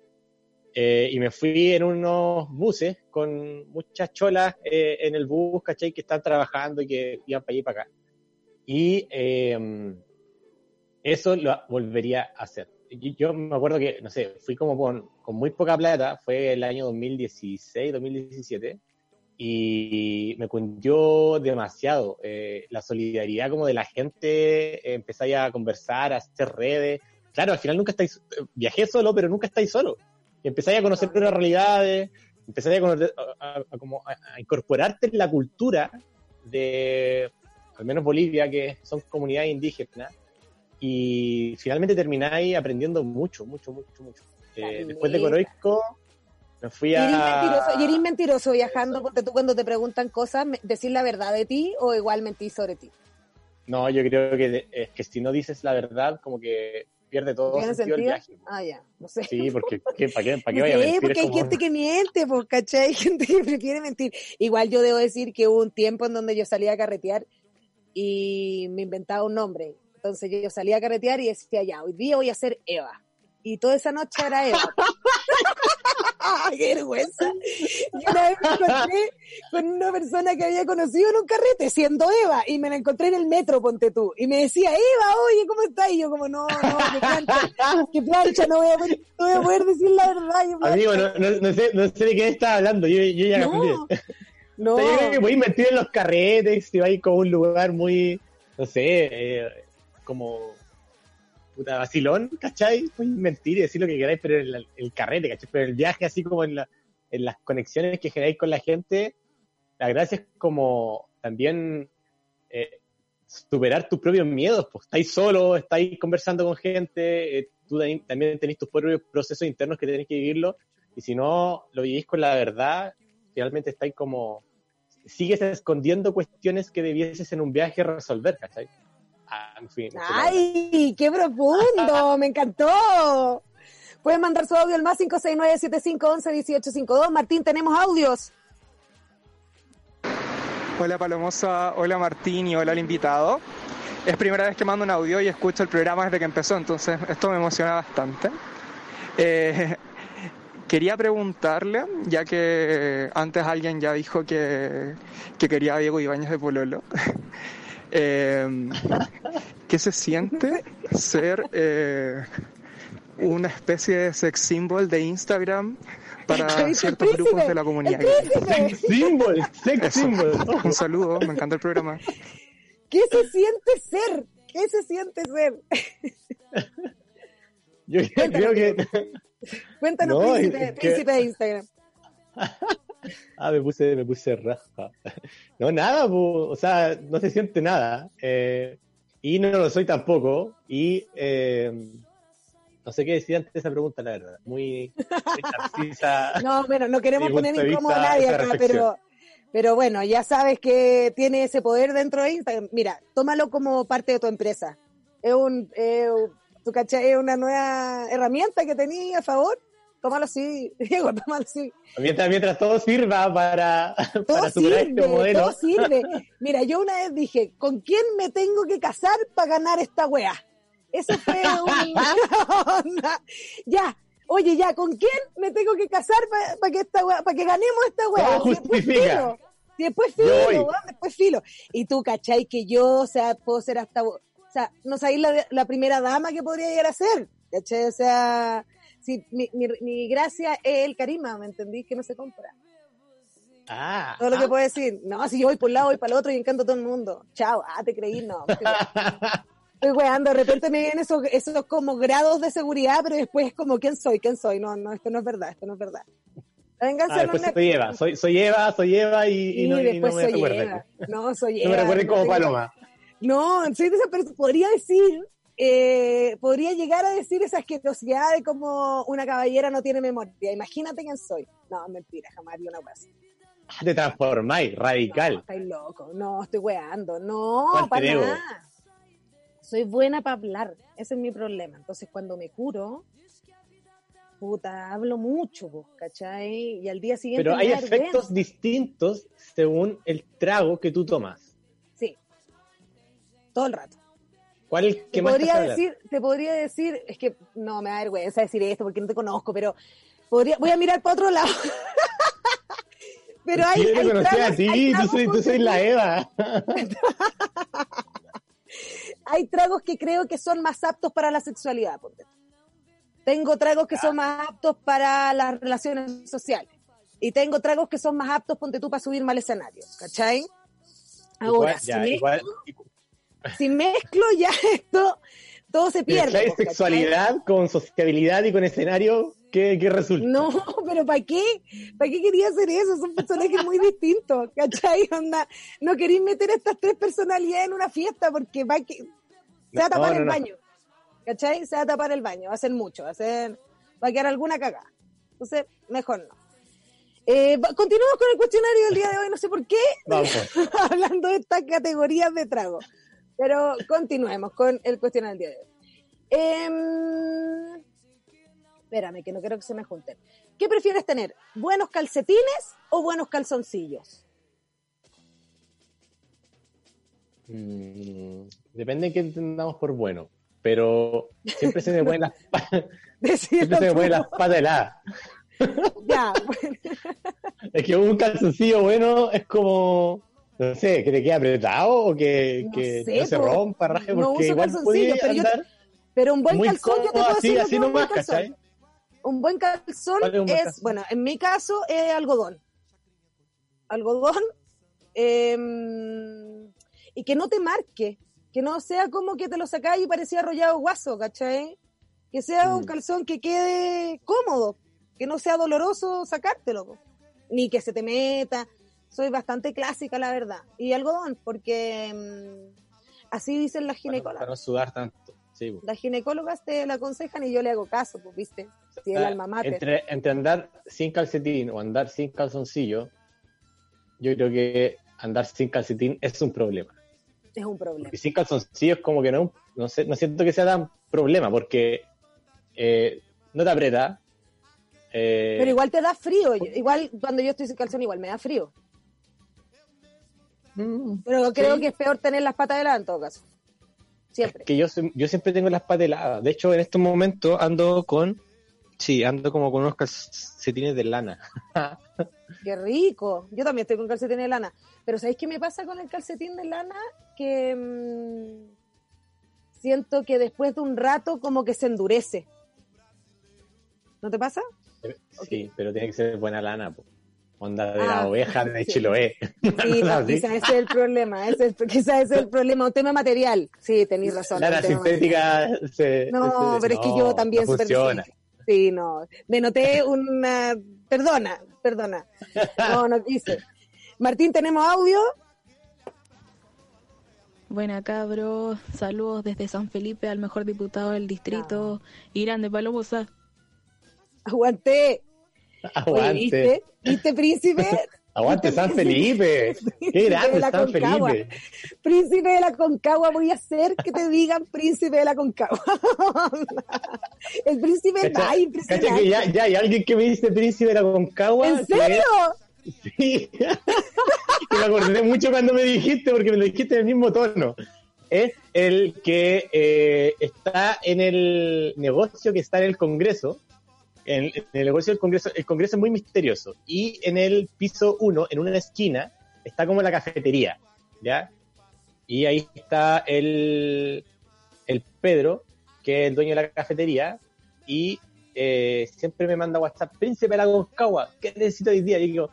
Eh, y me fui en unos buses con muchas cholas eh, en el bus, ¿cachai? Que están trabajando y que iban para allá y para acá. Y eh, eso lo volvería a hacer. Yo me acuerdo que, no sé, fui como con, con muy poca plata, fue el año 2016, 2017, y me cundió demasiado. Eh, la solidaridad como de la gente, empezáis a conversar, a hacer redes. Claro, al final nunca estáis, viajé solo, pero nunca estáis solo. Y empezáis a conocer otras realidades, empezáis a, a- a- a como a- a incorporarte en la cultura de, al menos Bolivia, que son comunidades indígenas, y finalmente termináis aprendiendo mucho, mucho, mucho, mucho. Eh, después de. Coroico, me fui ¿Y a... eres mentiroso, y eres mentiroso viajando? Porque tú cuando te preguntan cosas, ¿decir la verdad de ti o igual mentir sobre ti? No, yo creo que es que si no dices la verdad, como que pierde todo ¿Tiene sentido el viaje. Ah, ya, no sé. Sí, porque ¿qué, ¿para qué, para qué No vaya a mentir? porque hay como- gente que miente, pues, ¿cachai? Hay gente que prefiere mentir. Igual yo debo decir que hubo un tiempo en donde yo salía a carretear y me inventaba un nombre. Entonces yo salía a carretear y decía, ya, hoy día voy a ser Eva. Y toda esa noche era Eva. ¡Qué vergüenza! Y una vez me encontré con una persona que había conocido en un carrete, siendo Eva, y me la encontré en el metro, ponte tú. Y me decía, Eva, oye, ¿cómo estás? Y yo como, no, no, qué plancha, qué plancha, no voy a poder, no voy a poder decir la verdad. Amigo, no, no, no sé, no sé de qué estás hablando, yo, yo ya no, no. O sea, yo creo que voy a invertir en los carretes, si vais a un lugar muy, no sé, eh, como puta vacilón, ¿cachai? Mentir y decir lo que queráis, pero el, carrete, ¿cachai? Pero el viaje, así como en, la, en las conexiones que generáis con la gente, la gracia es como también eh, superar tus propios miedos, pues estáis solo, estáis conversando con gente, eh, tú también tenéis tus propios procesos internos que tenéis que vivirlo, y si no lo vivís con la verdad, realmente estáis como, sigues escondiendo cuestiones que debieses en un viaje resolver, ¿cachai? En fin. ¡Ay, qué profundo! ¡Me encantó! Pueden mandar su audio al más 569-7511-1852. Martín, tenemos audios. Hola Palomosa, hola Martín y hola al invitado. Es primera vez que mando un audio y escucho el programa desde que empezó, entonces esto me emociona bastante. Eh, quería preguntarle, ya que antes alguien ya dijo que, que quería a Diego Ibáñez de Pololo, eh, ¿qué se siente ser eh, una especie de sex symbol de Instagram para ciertos príncipe, grupos de la comunidad? Sex symbol, sex Eso. symbol. Un saludo, me encanta el programa. ¿Qué se siente ser? ¿Qué se siente ser? Yo creo que... Cuéntanos, No, príncipe, es que- príncipe de Instagram. Ah, me puse, me puse raja. No, nada, pu, o sea, no se siente nada. eh, y no lo soy tampoco. Y eh, no sé qué decir antes de esa pregunta, la verdad. Muy narcisa. No, bueno, no queremos poner incómodo a nadie acá, pero, pero bueno, ya sabes que tiene ese poder dentro de Instagram. Mira, tómalo como parte de tu empresa. Es un, eh, cachai, es una nueva herramienta que tenías a favor. Tómalo así, Diego, tómalo así. Mientras, mientras todo sirva para, Todo para superar sirve, este modelo. todo sirve. Mira, yo una vez dije, ¿con quién me tengo que casar para ganar esta wea? Eso fue un... ya, oye, ya, ¿con quién me tengo que casar para que esta para que ganemos esta Si después justifica. filo, después filo, después filo. Y tú, ¿cachai? Que yo, o sea, puedo ser hasta, o sea, no sabéis la, la primera dama que podría llegar a ser, ¿cachai? O sea, si mi, mi, mi gracia es el carisma, ¿me entendís? Que no se compra. Ah, Todo lo que ah. puedo decir. No, si yo voy por un lado, voy para el otro y encanto a todo el mundo. Chao, ah, te creí, no. Estoy we- Estoy weando, de repente me vienen esos, esos como grados de seguridad, pero después es como, ¿quién soy? ¿Quién soy? No, no, esto no es verdad, esto no es verdad. La venganza Ah, no es soy Eva, soy, soy Eva, soy Eva y, y Y no, y no me soy recuerden. Eva. No, soy Eva. No me recuerden como Paloma. No, soy de esa persona, podría decir, eh, podría llegar a decir esa asquerosidad de como una caballera no tiene memoria. Imagínate quién soy. No, mentira, jamás haría una. Ah, Te transformáis, No, radical. estáis loco. No, estoy weando. No, ¿Cuál para debo? nada. Soy buena para hablar. Ese es mi problema. Entonces, cuando me curo, puta, hablo mucho, ¿cachai? Y al día siguiente. Pero hay efectos distintos según el trago que tú tomas. Sí. Todo el rato. ¿Cuál es que más podría decir, te podría decir, es que no me da vergüenza decir esto porque no te conozco, pero podría, voy a mirar para otro lado. pero hay, Yo te conocí a ti, tú soy, tú soy la Eva. hay tragos que creo que son más aptos para la sexualidad. Tengo tragos que son más aptos para las relaciones sociales. Y tengo tragos que son más aptos, ponte tú, para subirme al escenario, ¿cachai? Ahora, ya, igual- si mezclo ya esto, todo se pierde. ¿cachai? sexualidad con sociabilidad y con escenario, ¿qué, qué resulta? No, pero ¿para qué? ¿Para qué quería hacer eso? Son personajes muy distintos, ¿cachai? Onda, no queréis meter estas tres personalidades en una fiesta porque va que... se va a No, tapar no, el no. baño, ¿cachai? Se va a tapar el baño, va a ser mucho, va a ser... va a quedar alguna cagada. Entonces, mejor no. Eh, continuamos con el cuestionario del día de hoy, no sé por qué, hablando de estas categorías de trago. Pero continuemos con el cuestionario del día de hoy. Em, espérame, que no quiero que se me junten. ¿Qué prefieres tener? ¿Buenos calcetines o buenos calzoncillos? Mm, depende de qué entendamos por bueno. Pero siempre se me ponen las, pa- siempre se me ponen las patas heladas. Ya, bueno, Es que un calzoncillo bueno es como, no sé, que te quede apretado o que No que no, se rompa, raje, No porque igual puede pero yo- andar pero un buen calzón, yo te puedo así, decir así es un buen calzón. Un buen calzón ¿Cuál es un buen es, calzón? bueno, en mi caso es algodón. Algodón. em, y que no te marque. Que no sea como que te lo sacáis y parecía arrollado guaso, ¿cachai? Que sea un Mm. calzón que quede cómodo. Que no sea doloroso sacártelo. Ni que se te meta. Soy bastante clásica, la verdad. Y algodón, porque em, así dicen las ginecólogas. para no sudar tanto. Sí. Las ginecólogas te la aconsejan y yo le hago caso, pues, ¿viste? Si el Ah, alma mater. Entre, entre andar sin calcetín o andar sin calzoncillo, yo creo que andar sin calcetín es un problema. Es un problema. Porque sin calzoncillo es como que no, no, sé, no siento que sea tan problema, porque eh, no te aprieta. eh, Pero igual te da frío. Igual cuando yo estoy sin calzón, igual me da frío. Mm, Pero creo Sí. que es peor tener las patas heladas en todo caso. Siempre. que yo, yo siempre tengo las patas heladas. De hecho, en estos momentos ando con. Sí, ando como con unos calcetines de lana. Qué rico. Yo también estoy con calcetín de lana. Pero ¿sabéis qué me pasa con el calcetín de lana? Que mm, siento que después de un rato como que se endurece. ¿No te pasa? Sí, pero tiene que ser buena lana. po. Onda de Ah, la oveja de sí. Chiloé. Sí, no, quizás ese es el problema. Ese es, quizás ese es el problema. Un tema material. Sí, tenéis razón. Un tema sintética se, No, se- pero es que yo también no funciona. Sí, no. Denoté una. Perdona, perdona. No, no quise. Martín, ¿tenemos audio? Buena cabros, saludos desde San Felipe al mejor diputado del distrito, Irán de Palomosa. Aguanté. Aguante. ¿viste? ¿Viste, príncipe? Aguante San Felipe. Qué de grande San. Felipe. Príncipe de la Concagua, voy a hacer que te digan príncipe de la Concagua. El príncipe más impresionante. ya, ya hay alguien que me dice príncipe de la Concagua. ¿En serio? Sí. Me acordé mucho cuando me dijiste, porque me lo dijiste en el mismo tono. Es el que eh, está en el negocio que está en el Congreso. En, el negocio del Congreso, el Congreso es muy misterioso. Y en el piso 1, en una esquina, está como la cafetería. ¿Ya? Y ahí está el, el Pedro, que es el dueño de la cafetería, y eh, siempre me manda WhatsApp, Príncipe de la Concagua, ¿qué necesito hoy día? Y digo,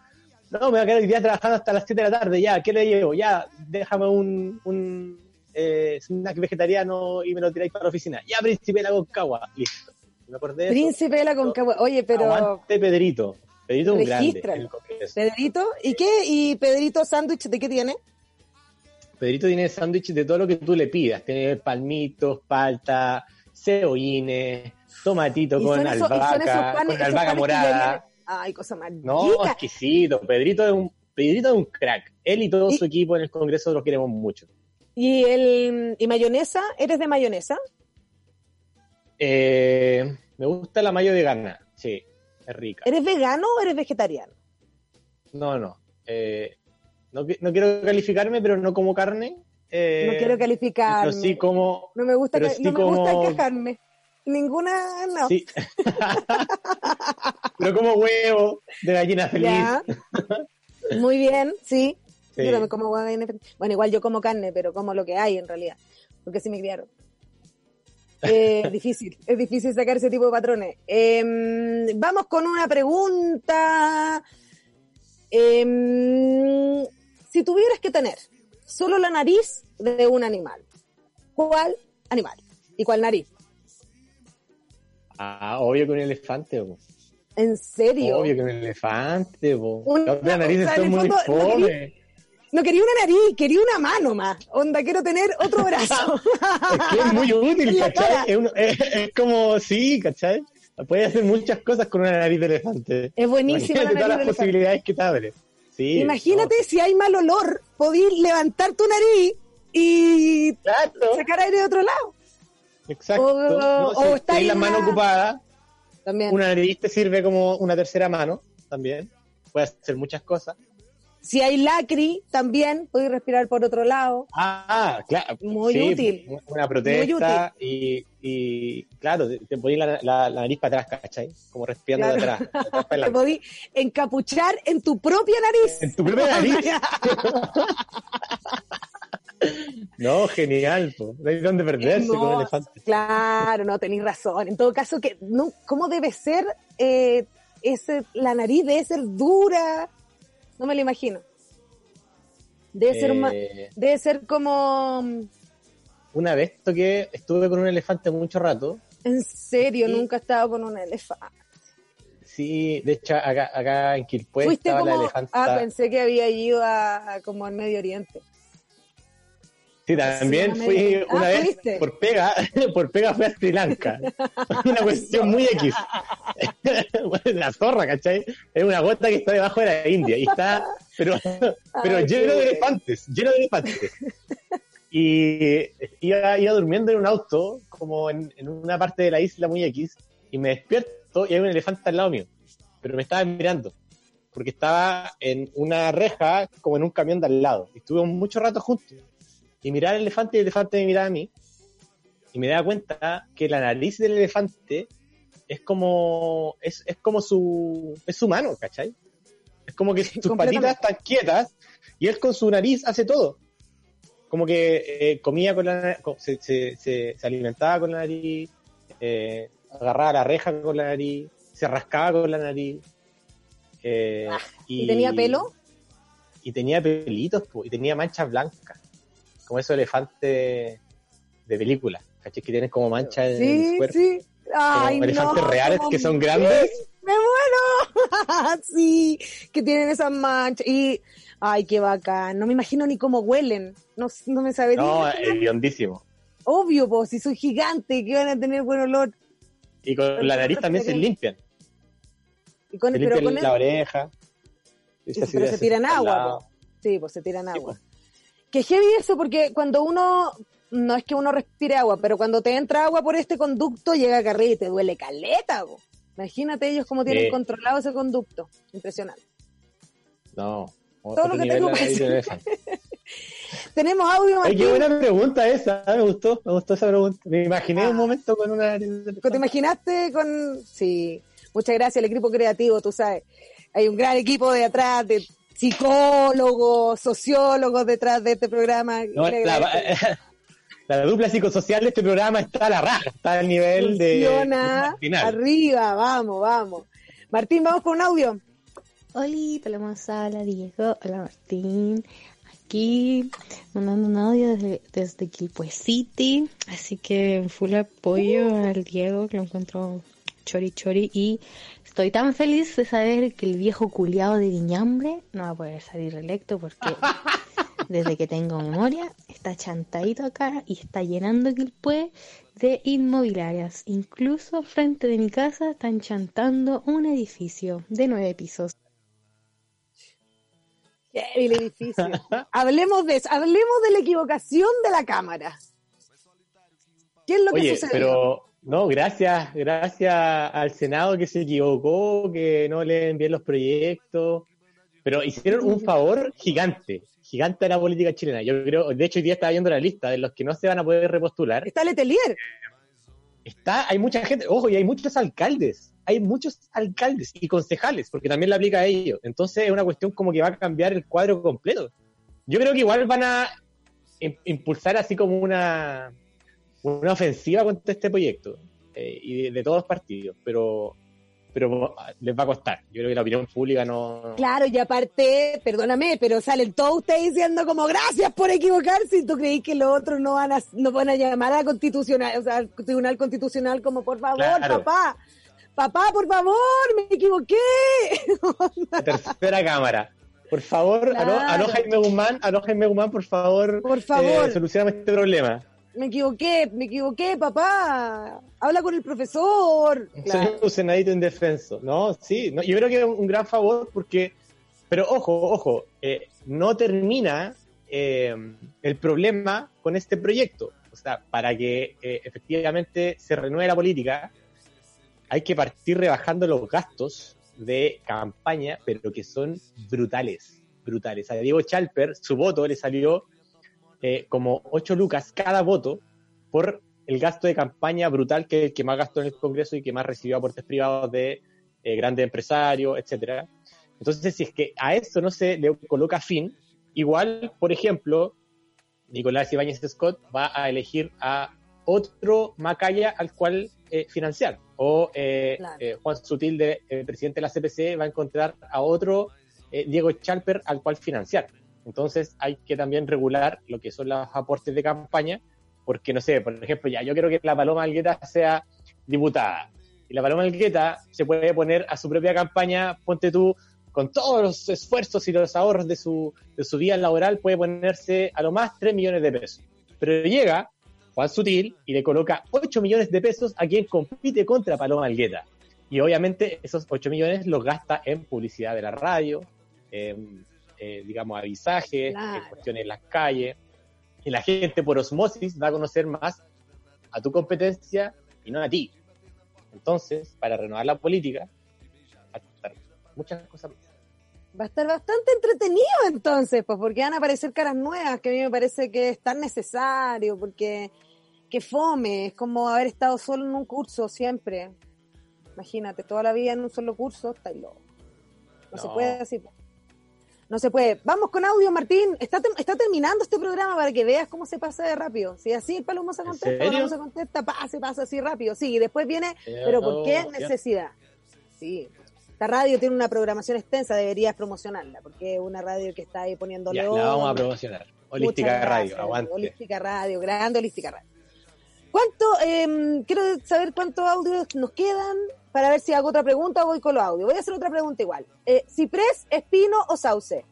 no, me voy a quedar hoy día trabajando hasta las 7 de la tarde, ya, ¿qué le llevo? Ya, déjame un, un eh, snack vegetariano y me lo tiráis para la oficina. Ya, Príncipe de la Concagua, listo. Me acordé de. Príncipe de la Concagua. Oye, pero Aguante Pedrito. Pedrito es un grande. Pedrito, ¿y qué? ¿Y Pedrito sándwich de qué tiene? Pedrito tiene sándwich de todo lo que tú le pidas. Tiene palmitos, palta, cebollines, tomatito con albahaca, panes- con albahaca morada. Ay, cosa más No, exquisito. Pedrito es un Pedrito es un crack. Él y todo Y- su equipo en el Congreso lo queremos mucho. ¿Y, el, ¿Y mayonesa? ¿Eres de mayonesa? Eh, me gusta la mayo vegana. Sí, es rica. ¿Eres vegano o eres vegetariano? No, no. Eh, no, no quiero calificarme, pero no como carne. Eh, no quiero calificarme. Pero sí como... no me gusta, pero sí no me gusta como- quejarme. Ninguna, no. Sí. pero como huevo de gallina feliz. Ya. Muy bien, sí. Sí. Yo también como guagua Bueno, igual yo como carne, pero como lo que hay en realidad. Porque así me criaron. Eh, es difícil, es difícil sacar ese tipo de patrones. Em, vamos con una pregunta. Em, si tuvieras que tener solo la nariz de un animal, ¿cuál animal? ¿Y cuál nariz? Ah, obvio que un elefante. ¿En serio? Obvio que un elefante, po. Una- o sea, son el muy fondo, fome. No quería una nariz, quería una mano más. Onda, quiero tener otro brazo. Es que es muy útil. ¿cachai? Es, un- es- es como, sí, ¿cachai? Puedes hacer muchas cosas con una nariz de elefante. Es buenísima la Imagínate nariz todas las de elefante. posibilidades que te abre. Sí, Imagínate si hay mal olor, podís levantar tu nariz y sacar aire de otro lado. exacto. o- No, o si está ahí la una- mano ocupada, También. una nariz te sirve como una tercera mano también. Puedes hacer muchas cosas. Si hay lacri, también podéis respirar por otro lado. Ah, claro. Muy sí, útil. Una protesta y, y, claro, te, pones la, la- la nariz para atrás, ¿cachai? Como respirando de atrás. de atrás para Te podéis encapuchar en tu propia nariz. En tu propia nariz. No, genial, po. no hay dónde perderse con un Hermoso. elefante. Claro, no, tenéis razón. En todo caso, que no, ¿cómo debe ser eh, ese, la nariz? Debe ser dura. No me lo imagino. Debe ser, Eh, debe ser como... una vez toqué, estuve con un elefante mucho rato. En serio, nunca he estado con un elefante. Sí, de hecho, acá, acá en Quilpué Fuiste estaba la como... elefanta. Ah, pensé que había ido a, a como al Medio Oriente. Sí, también Sí, fui una Ah, vez por pega, por pega fui a Sri Lanka. una cuestión muy X. la zorra, ¿cachai? Es una gota que está debajo de la India y está, pero, pero Ay, lleno de elefantes, lleno de elefantes. Y iba, iba durmiendo en un auto, como en, en una parte de la isla muy X, y me despierto y hay un elefante al lado mío, pero me estaba mirando, porque estaba en una reja, como en un camión de al lado, y estuve mucho rato juntos y miraba al elefante y el elefante me miraba a mí y me daba cuenta que la nariz del elefante es como es, es como su es su mano, ¿cachai? Es como que sus patitas están quietas y él con su nariz hace todo. Como que eh, comía con la se, se, se, se alimentaba con la nariz, eh, agarraba la reja con la nariz, se rascaba con la nariz. eh, Ah, ¿Y tenía pelo? y tenía pelitos po, y tenía manchas blancas como esos elefantes de película ¿cachai? que tienen como manchas en el Sí, cuerpo sí. Ay, como elefantes no, reales como- que son grandes ¡Me muero! sí, que tienen esas manchas. Y, ay, qué bacán. No me imagino ni cómo huelen. No, no me sabería. no hediondísimo Obvio, pues, si son gigantes, que van a tener buen olor. y con la nariz también se limpian Y con, se pero limpian con el- la oreja Sí, pero se tiran agua. Sí, pues se tiran agua. pues. Que heavy eso, porque cuando uno, no es que uno respire agua, pero cuando te entra agua por este conducto, llega acá arriba y te duele caleta, po. Imagínate ellos cómo tienen Sí. controlado ese conducto. Impresionante. no Todo lo que tengo para decir. Tenemos audio, Ay, qué buena pregunta esa me gustó me gustó esa pregunta me imaginé Ah. un momento con una ¿Te imaginaste con...? Sí. Muchas gracias al equipo creativo, tú sabes. Hay un gran equipo de atrás, de psicólogos, sociólogos detrás de este programa. No, la, la dupla psicosocial de este programa está a la raja está al nivel de Funciona final. arriba, vamos, vamos. Martín, vamos con un audio. Hola, tenemos a la Diego, hola Martín, aquí mandando un audio desde, desde Quilpue City, así que full apoyo al Diego, que lo encuentro chori chori y estoy tan feliz de saber que el viejo culiado de Viñambre no va a poder salir electo porque desde que tengo memoria está chantadito acá y está llenando Quilpue de inmobiliarias. Incluso frente de mi casa están chantando un edificio de nueve pisos. El edificio. hablemos de eso, hablemos de la equivocación de la cámara. ¿Qué es lo que Oye, sucedió? pero no, gracias, gracias al Senado que se equivocó, que no le envíen los proyectos, pero hicieron un favor gigante, gigante a la política chilena. Yo creo, de hecho hoy día estaba viendo la lista de los que no se van a poder repostular. Está Letelier. Está, hay mucha gente, ojo, y hay muchos alcaldes, hay muchos alcaldes y concejales, porque también le aplica a ellos. Entonces es una cuestión como que va a cambiar el cuadro completo. Yo creo que igual van a im- impulsar así como una, una ofensiva contra este proyecto, eh, y de, de todos los partidos, pero pero les va a costar. Yo creo que la opinión pública no... Claro, y aparte, perdóname, pero salen todos ustedes diciendo como gracias por equivocarse y tú creí que los otros no van a, no van a llamar a constitucional, o sea, al Tribunal Constitucional como por favor, Claro. papá, papá, por favor, me equivoqué. La tercera cámara. Por favor, Claro. aló, aló Jaime Guzmán, aló Jaime Guzmán, por favor, Por favor. eh, solucioname este problema. Me equivoqué, me equivoqué, papá. Habla con el profesor. Claro. Soy un senadito indefenso, ¿no? Sí, no, yo creo que es un gran favor porque, pero ojo, ojo, eh, no termina eh, el problema con este proyecto. O sea, para que eh, efectivamente se renueve la política, hay que partir rebajando los gastos de campaña, pero que son brutales, brutales. A Diego Chalper, su voto le salió eh, como 8 lucas cada voto por el gasto de campaña brutal que el que más gastó en el Congreso y que más recibió aportes privados de eh, grandes empresarios, etcétera. Entonces, si es que a eso no se le coloca fin, igual, por ejemplo, Nicolás Ibáñez Scott va a elegir a otro Macaya al cual eh, financiar. O eh, Claro. eh, Juan Sutil, de, el presidente de la CPC, va a encontrar a otro eh, Diego Chalper al cual financiar. Entonces hay que también regular lo que son los aportes de campaña, porque no sé, por ejemplo, ya yo quiero que la Paloma Algueta sea diputada. Y la Paloma Algueta se puede poner a su propia campaña, ponte tú, con todos los esfuerzos y los ahorros de su, de su vida laboral, puede ponerse a lo más 3 millones de pesos. Pero llega Juan Sutil y le coloca 8 millones de pesos a quien compite contra Paloma Algueta. Y obviamente esos 8 millones los gasta en publicidad de la radio, en, eh, digamos, avisaje, Claro. en cuestiones en las calles. Y la gente por osmosis va a conocer más a tu competencia y no a ti. Entonces, para renovar la política, va a costar muchas cosas más. Va a estar bastante entretenido entonces, pues porque van a aparecer caras nuevas, que a mí me parece que es tan necesario, porque que fome, es como haber estado solo en un curso siempre. Imagínate, toda la vida en un solo curso, está loco. No, se No. puede así. No se puede. Vamos con audio, Martín. Está, está terminando este programa para que veas cómo se pasa de rápido. Si así el Palomo se ¿En contesta, el? Palomo se contesta, pa, se pasa así rápido. Sí, y después viene, pero ¿por qué necesidad? Sí. Esta radio tiene una programación extensa, deberías promocionarla, porque es una radio que está ahí poniéndole Ya, la vamos a promocionar. Holística Radio, aguante. Holística Radio, grande Holística Radio. ¿Cuánto, eh, quiero saber cuántos audios nos quedan para ver si hago otra pregunta o voy con los audios? Voy a hacer otra pregunta igual. Eh, ¿Ciprés, espino o sauce?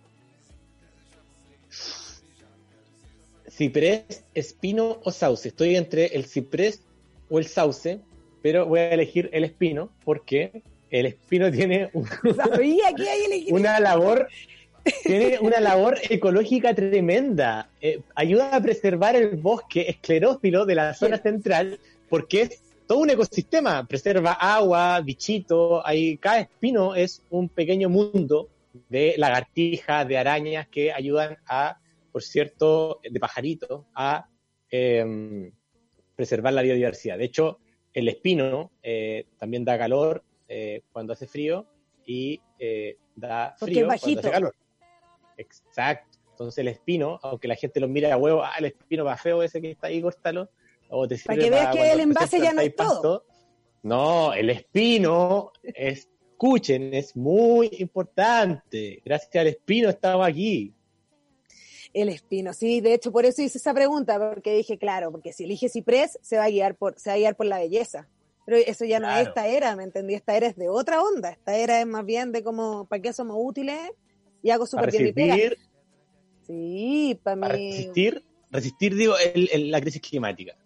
Ciprés, espino o sauce. Estoy entre el ciprés o el sauce, pero voy a elegir el espino porque el espino tiene un- Sabía que hay elegir. una labor tiene una labor ecológica tremenda. Eh, ayuda a preservar el bosque esclerófilo de la zona central porque es todo un ecosistema. Preserva agua, bichito. Ahí, cada espino es un pequeño mundo de lagartijas, de arañas que ayudan a, por cierto, de pajaritos, a eh, preservar la biodiversidad. De hecho, el espino eh, también da calor eh, cuando hace frío y eh, da Porque frío cuando hace calor. Exacto. Entonces el espino, aunque la gente lo mira a huevo, ah, el espino va feo ese que está ahí, córtalo. O te Para que veas para que el envase ya no es todo. No, el espino, escuchen, es muy importante. Gracias al espino estamos aquí. El espino, sí, de hecho por eso hice esa pregunta, porque dije, claro, porque si elige ciprés, se va a guiar por, se va a guiar por la belleza. Pero eso ya no es esta era, ¿me entendí? Esta era es de otra onda. Esta era es más bien de como, ¿para qué somos útiles? Y hago súper bien mi pega. resistir, Sí, para para mí, resistir, resistir, digo, el- el- la crisis climática.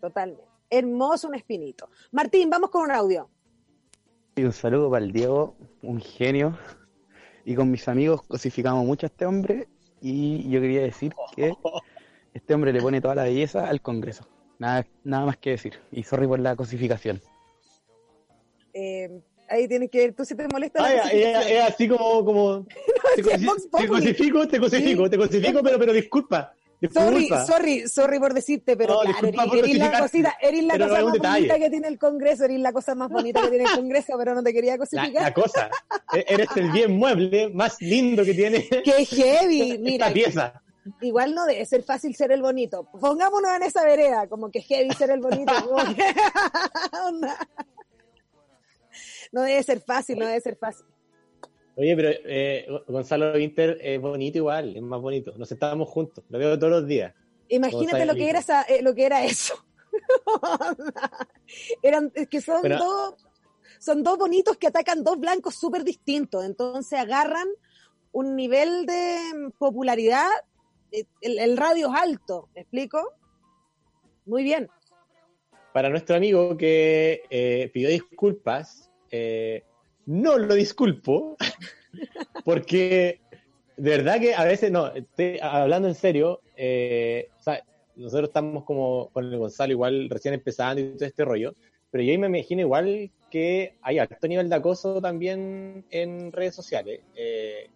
Totalmente. Hermoso un espinito. Martín, vamos con un audio. Y un saludo para el Diego, un genio. Y con mis amigos cosificamos mucho a este hombre. Y yo quería decir que este hombre le pone toda la belleza al Congreso. Nada, nada más que decir. Y sorry por la cosificación. Eh, ahí tienes que ver, tú si te molesta. Ah, es, es así como, como Vox te cosifico, te cosifico, Sí. te cosifico, pero, pero disculpa. Sorry, sorry, sorry por decirte, pero No, claro, eres, la cosita, eres la cosa más detalle. bonita que tiene el Congreso, eres la cosa más bonita que tiene el Congreso, pero no te quería La, cosificar. la cosa, e- eres el bien mueble más lindo que tiene Qué heavy, mira, esta pieza. igual no debe ser fácil ser el bonito. Pongámonos en esa vereda, como que heavy ser el bonito. que- no debe ser fácil, no debe ser fácil. Oye, pero eh, Gonzalo Winter es bonito igual, es más bonito. Nos sentábamos juntos, lo veo todos los días. Imagínate lo que, era esa, eh, lo que era eso. Eran, es que son Pero- dos, son dos bonitos que atacan dos blancos súper distintos. Entonces agarran un nivel de popularidad, eh, el, el radio es alto, ¿me explico? Muy bien. Para nuestro amigo que eh, pidió disculpas, eh, no lo disculpo, porque de verdad que a veces, no, estoy hablando en serio, eh, o sea, nosotros estamos como con el Gonzalo igual recién empezando y todo este rollo, pero yo ahí me imagino igual que hay alto nivel de acoso también en redes sociales. eh,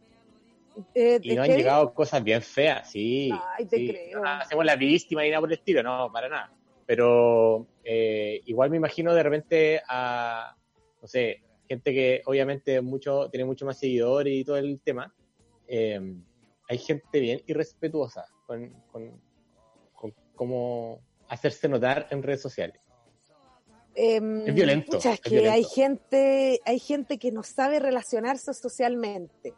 Eh, y nos ¿qué? han llegado cosas bien feas, sí. Ay, te sí. creo. No hacemos la víctima y nada por el estilo, no, para nada. Pero eh, igual me imagino de repente a, no sé, gente que obviamente mucho tiene mucho más seguidores y todo el tema. eh, hay gente bien irrespetuosa con, con, con cómo hacerse notar en redes sociales. Em, Es violento, pucha, es es que violento. hay gente, hay gente que no sabe relacionarse socialmente.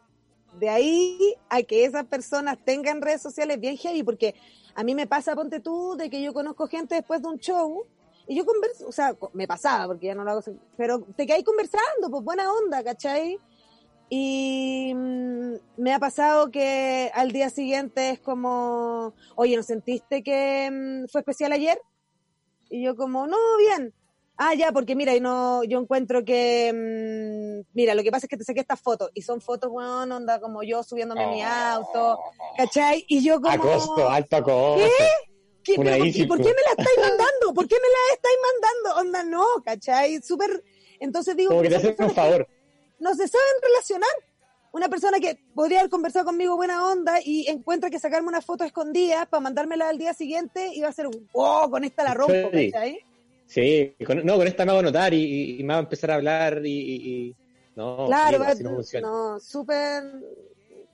De ahí a que esas personas tengan redes sociales bien heavy, porque a mí me pasa, ponte tú, de que yo conozco gente después de un show y yo converso, o sea, me pasaba, porque ya no lo hago, pero te quedáis conversando, pues buena onda, ¿cachai? Y mm, me ha pasado que al día siguiente es como, oye, ¿no sentiste que mm, fue especial ayer? Y yo como, no, bien. Ah, ya, porque mira, y no, yo encuentro que, mm, mira, lo que pasa es que te saqué estas fotos, y son fotos, weón, onda como yo subiéndome a mi auto, ¿cachai? Y yo como... Acoso, alto acoso. ¿Qué? ¿Pero por, easy, qué, por qué me la estáis mandando? ¿Por qué me la estáis mandando? Onda, no, ¿cachai? Súper... Entonces digo... Como que te hacen un favor. no se saben relacionar. Una persona que podría haber conversado conmigo buena onda y encuentra que sacarme una foto escondida para mandármela al día siguiente iba a ser wow, con esta la rompo, Sí. ¿cachai? Sí, con- no, con esta me hago notar y, y- y me va a empezar a hablar y... y- y- no, claro, va- así no funciona. no, súper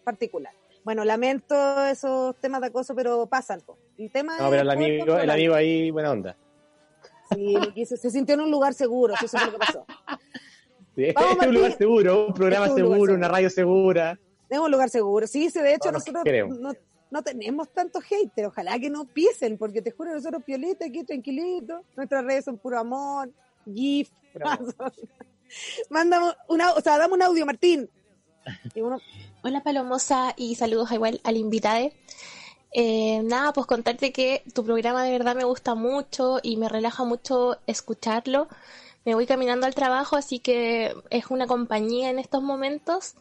particular. Bueno, lamento esos temas de acoso, pero pasan. po. El tema No, pero el amigo, el amigo ahí, buena onda. Sí, se sintió en un lugar seguro, eso es lo que pasó. Sí, este, Vamos, este es un lugar seguro, un programa un seguro, seguro. una radio segura. Es un lugar seguro. Sí, sí, de hecho No, no nosotros no, no tenemos tantos haters. Ojalá que no pisen, porque te juro, nosotros piolitos aquí, tranquilitos. Nuestras redes son puro amor, GIF. Mandamos una, o sea, dame un audio, Martín. Y uno, Hola Palomosa y saludos igual al invitado. Eh, nada, pues contarte que tu programa de verdad me gusta mucho y me relaja mucho escucharlo. Me voy caminando al trabajo, así que es una compañía en estos momentos.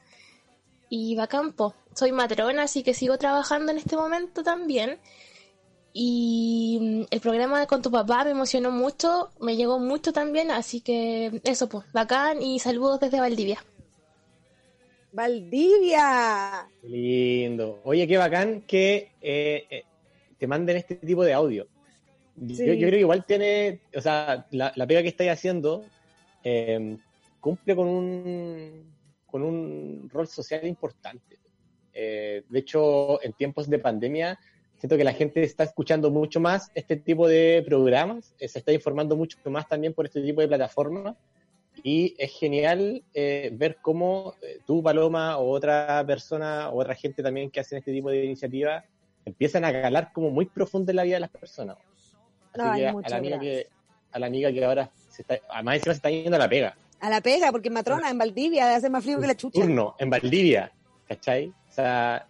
Y va campo. Soy matrona, así que sigo trabajando en este momento también. Y mm, el programa con tu papá me emocionó mucho, me llegó mucho también, así que eso pues, bacán y saludos desde Valdivia. Valdivia. Qué lindo. Oye, qué bacán que eh, eh, te manden este tipo de audio. Yo, Sí. yo creo que igual tiene, o sea, la, la pega que estáis haciendo eh, cumple con un, con un rol social importante. Eh, de hecho, en tiempos de pandemia, siento que la gente está escuchando mucho más este tipo de programas, eh, se está informando mucho más también por este tipo de plataformas. Y es genial eh, ver cómo eh, tú, Paloma, o otra persona, o otra gente también que hacen este tipo de iniciativas, empiezan a calar como muy profundo en la vida de las personas. Así Ay, que a, la amiga que, a la amiga que ahora se está, además encima se está yendo a la pega, A la pega, porque matrona en Valdivia hace más frío que la chucha. turno, en Valdivia, ¿cachai? O sea,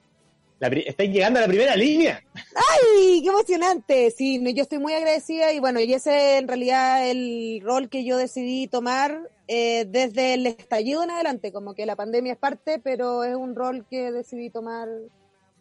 la estáis llegando a la primera línea. ¡Ay, qué emocionante! Sí, yo estoy muy agradecida y bueno, y ese en realidad el rol que yo decidí tomar eh, desde el estallido en adelante, como que la pandemia es parte, pero es un rol que decidí tomar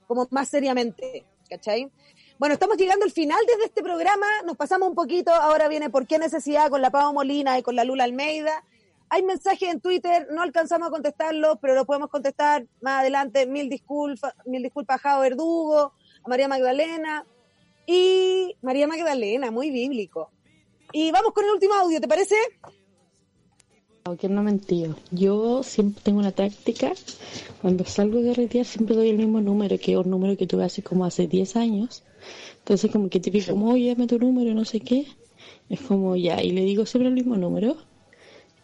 como más seriamente, ¿cachai? Bueno, estamos llegando al final desde este programa, nos pasamos un poquito, ahora viene ¿Por qué necesidad? con la Pau Molina y con la Lula Almeida. Hay mensajes en Twitter, no alcanzamos a contestarlos, pero lo podemos contestar más adelante. Mil disculpas, mil disculpas a Jao Verdugo, a María Magdalena y María Magdalena, muy bíblico. Y vamos con el último audio, ¿te parece? Que no mentido. Yo siempre tengo una táctica. Cuando salgo de carretera siempre doy el mismo número, que es un número que tuve hace como hace 10 años. Entonces como que típico, como, oye, dame tu número, no sé qué. Es como ya, y le digo siempre el mismo número.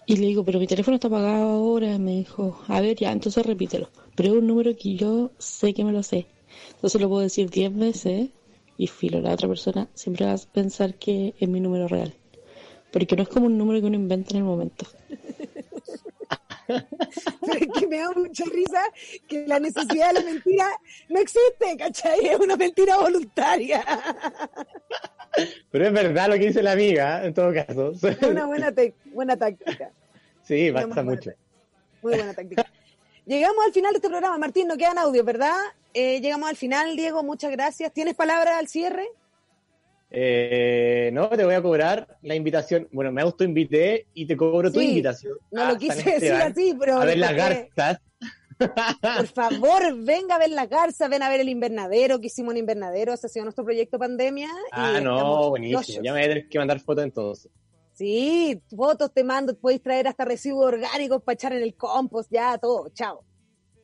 Y le digo, pero mi teléfono está apagado ahora. Me dijo, a ver, ya, entonces repítelo. Pero es un número que yo sé que me lo sé. Entonces lo puedo decir 10 veces y filo, la otra persona siempre va a pensar que es mi número real. Porque no es como un número que uno inventa en el momento. Pero es que me da mucha risa que la necesidad de la mentira no existe, ¿cachai? Es una mentira voluntaria. Pero es verdad lo que dice la amiga, en todo caso. Es una buena, te- buena táctica. Sí, muy mucho. Muy buena táctica. Llegamos al final de este programa, Martín, no quedan audios, ¿verdad? Eh, llegamos al final, Diego, muchas gracias. ¿Tienes palabras al cierre? Eh, no, te voy a cobrar la invitación. Bueno, me autoinvité y te cobro tu invitación. No lo quise San decir así, pero... A ver las garzas. Por favor, venga a ver la garza, ven a ver el invernadero, que hicimos un invernadero, ese ha sido nuestro proyecto pandemia. Ah, no, buenísimo. Ya me voy a tener que mandar fotos entonces. Sí, fotos te mando, podéis traer hasta residuos orgánicos para echar en el compost, ya, todo, chao.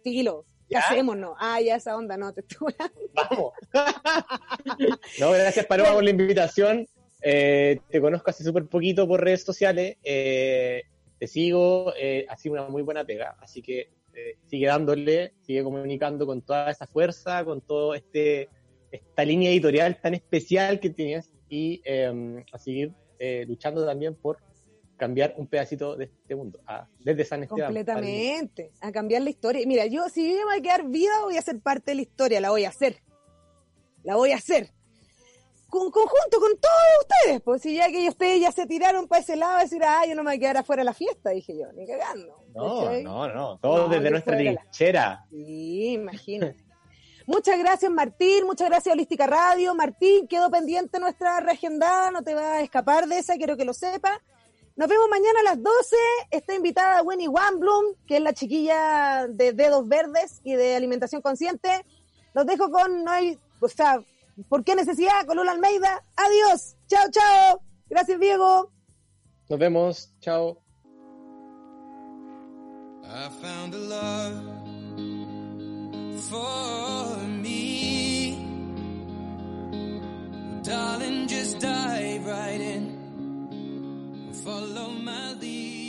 Filo, ¿qué ¿Ya? hacemos, no? Ah, ya esa onda, no, te estoy Vamos. No, gracias Paloma por la invitación. Eh, te conozco hace súper poquito por redes sociales. Eh, te sigo, eh, ha sido una muy buena pega. Así que eh, sigue dándole, sigue comunicando con toda esa fuerza, con todo este esta línea editorial tan especial que tienes y eh, a seguir eh, luchando también por cambiar un pedacito de este mundo, desde San Esteban. Completamente, a cambiar la historia. Mira, yo si yo me voy a quedar viva voy a ser parte de la historia, la voy a hacer. La voy a hacer. Con, conjunto con todos ustedes, pues si ya que ustedes ya se tiraron para ese lado, decir, ah, yo no me voy a quedar afuera de la fiesta, dije yo, ni cagando. No, no, no, todo No, desde nuestra la- trinchera. Sí, imagínate. Muchas gracias Martín, muchas gracias Holística Radio. Martín, quedó pendiente nuestra reagendada, no te va a escapar de esa, quiero que lo sepa. Nos vemos mañana a las 12. Está invitada Winnie Wanblum, que es la chiquilla de dedos verdes y de alimentación consciente. Los dejo con, no hay, o sea, ¿por qué necesidad? Con Lula Almeida. Adiós. Chao, chao. Gracias, Diego. Nos vemos. Chao. I found a love for me. Darling, just dive right in. Follow my lead.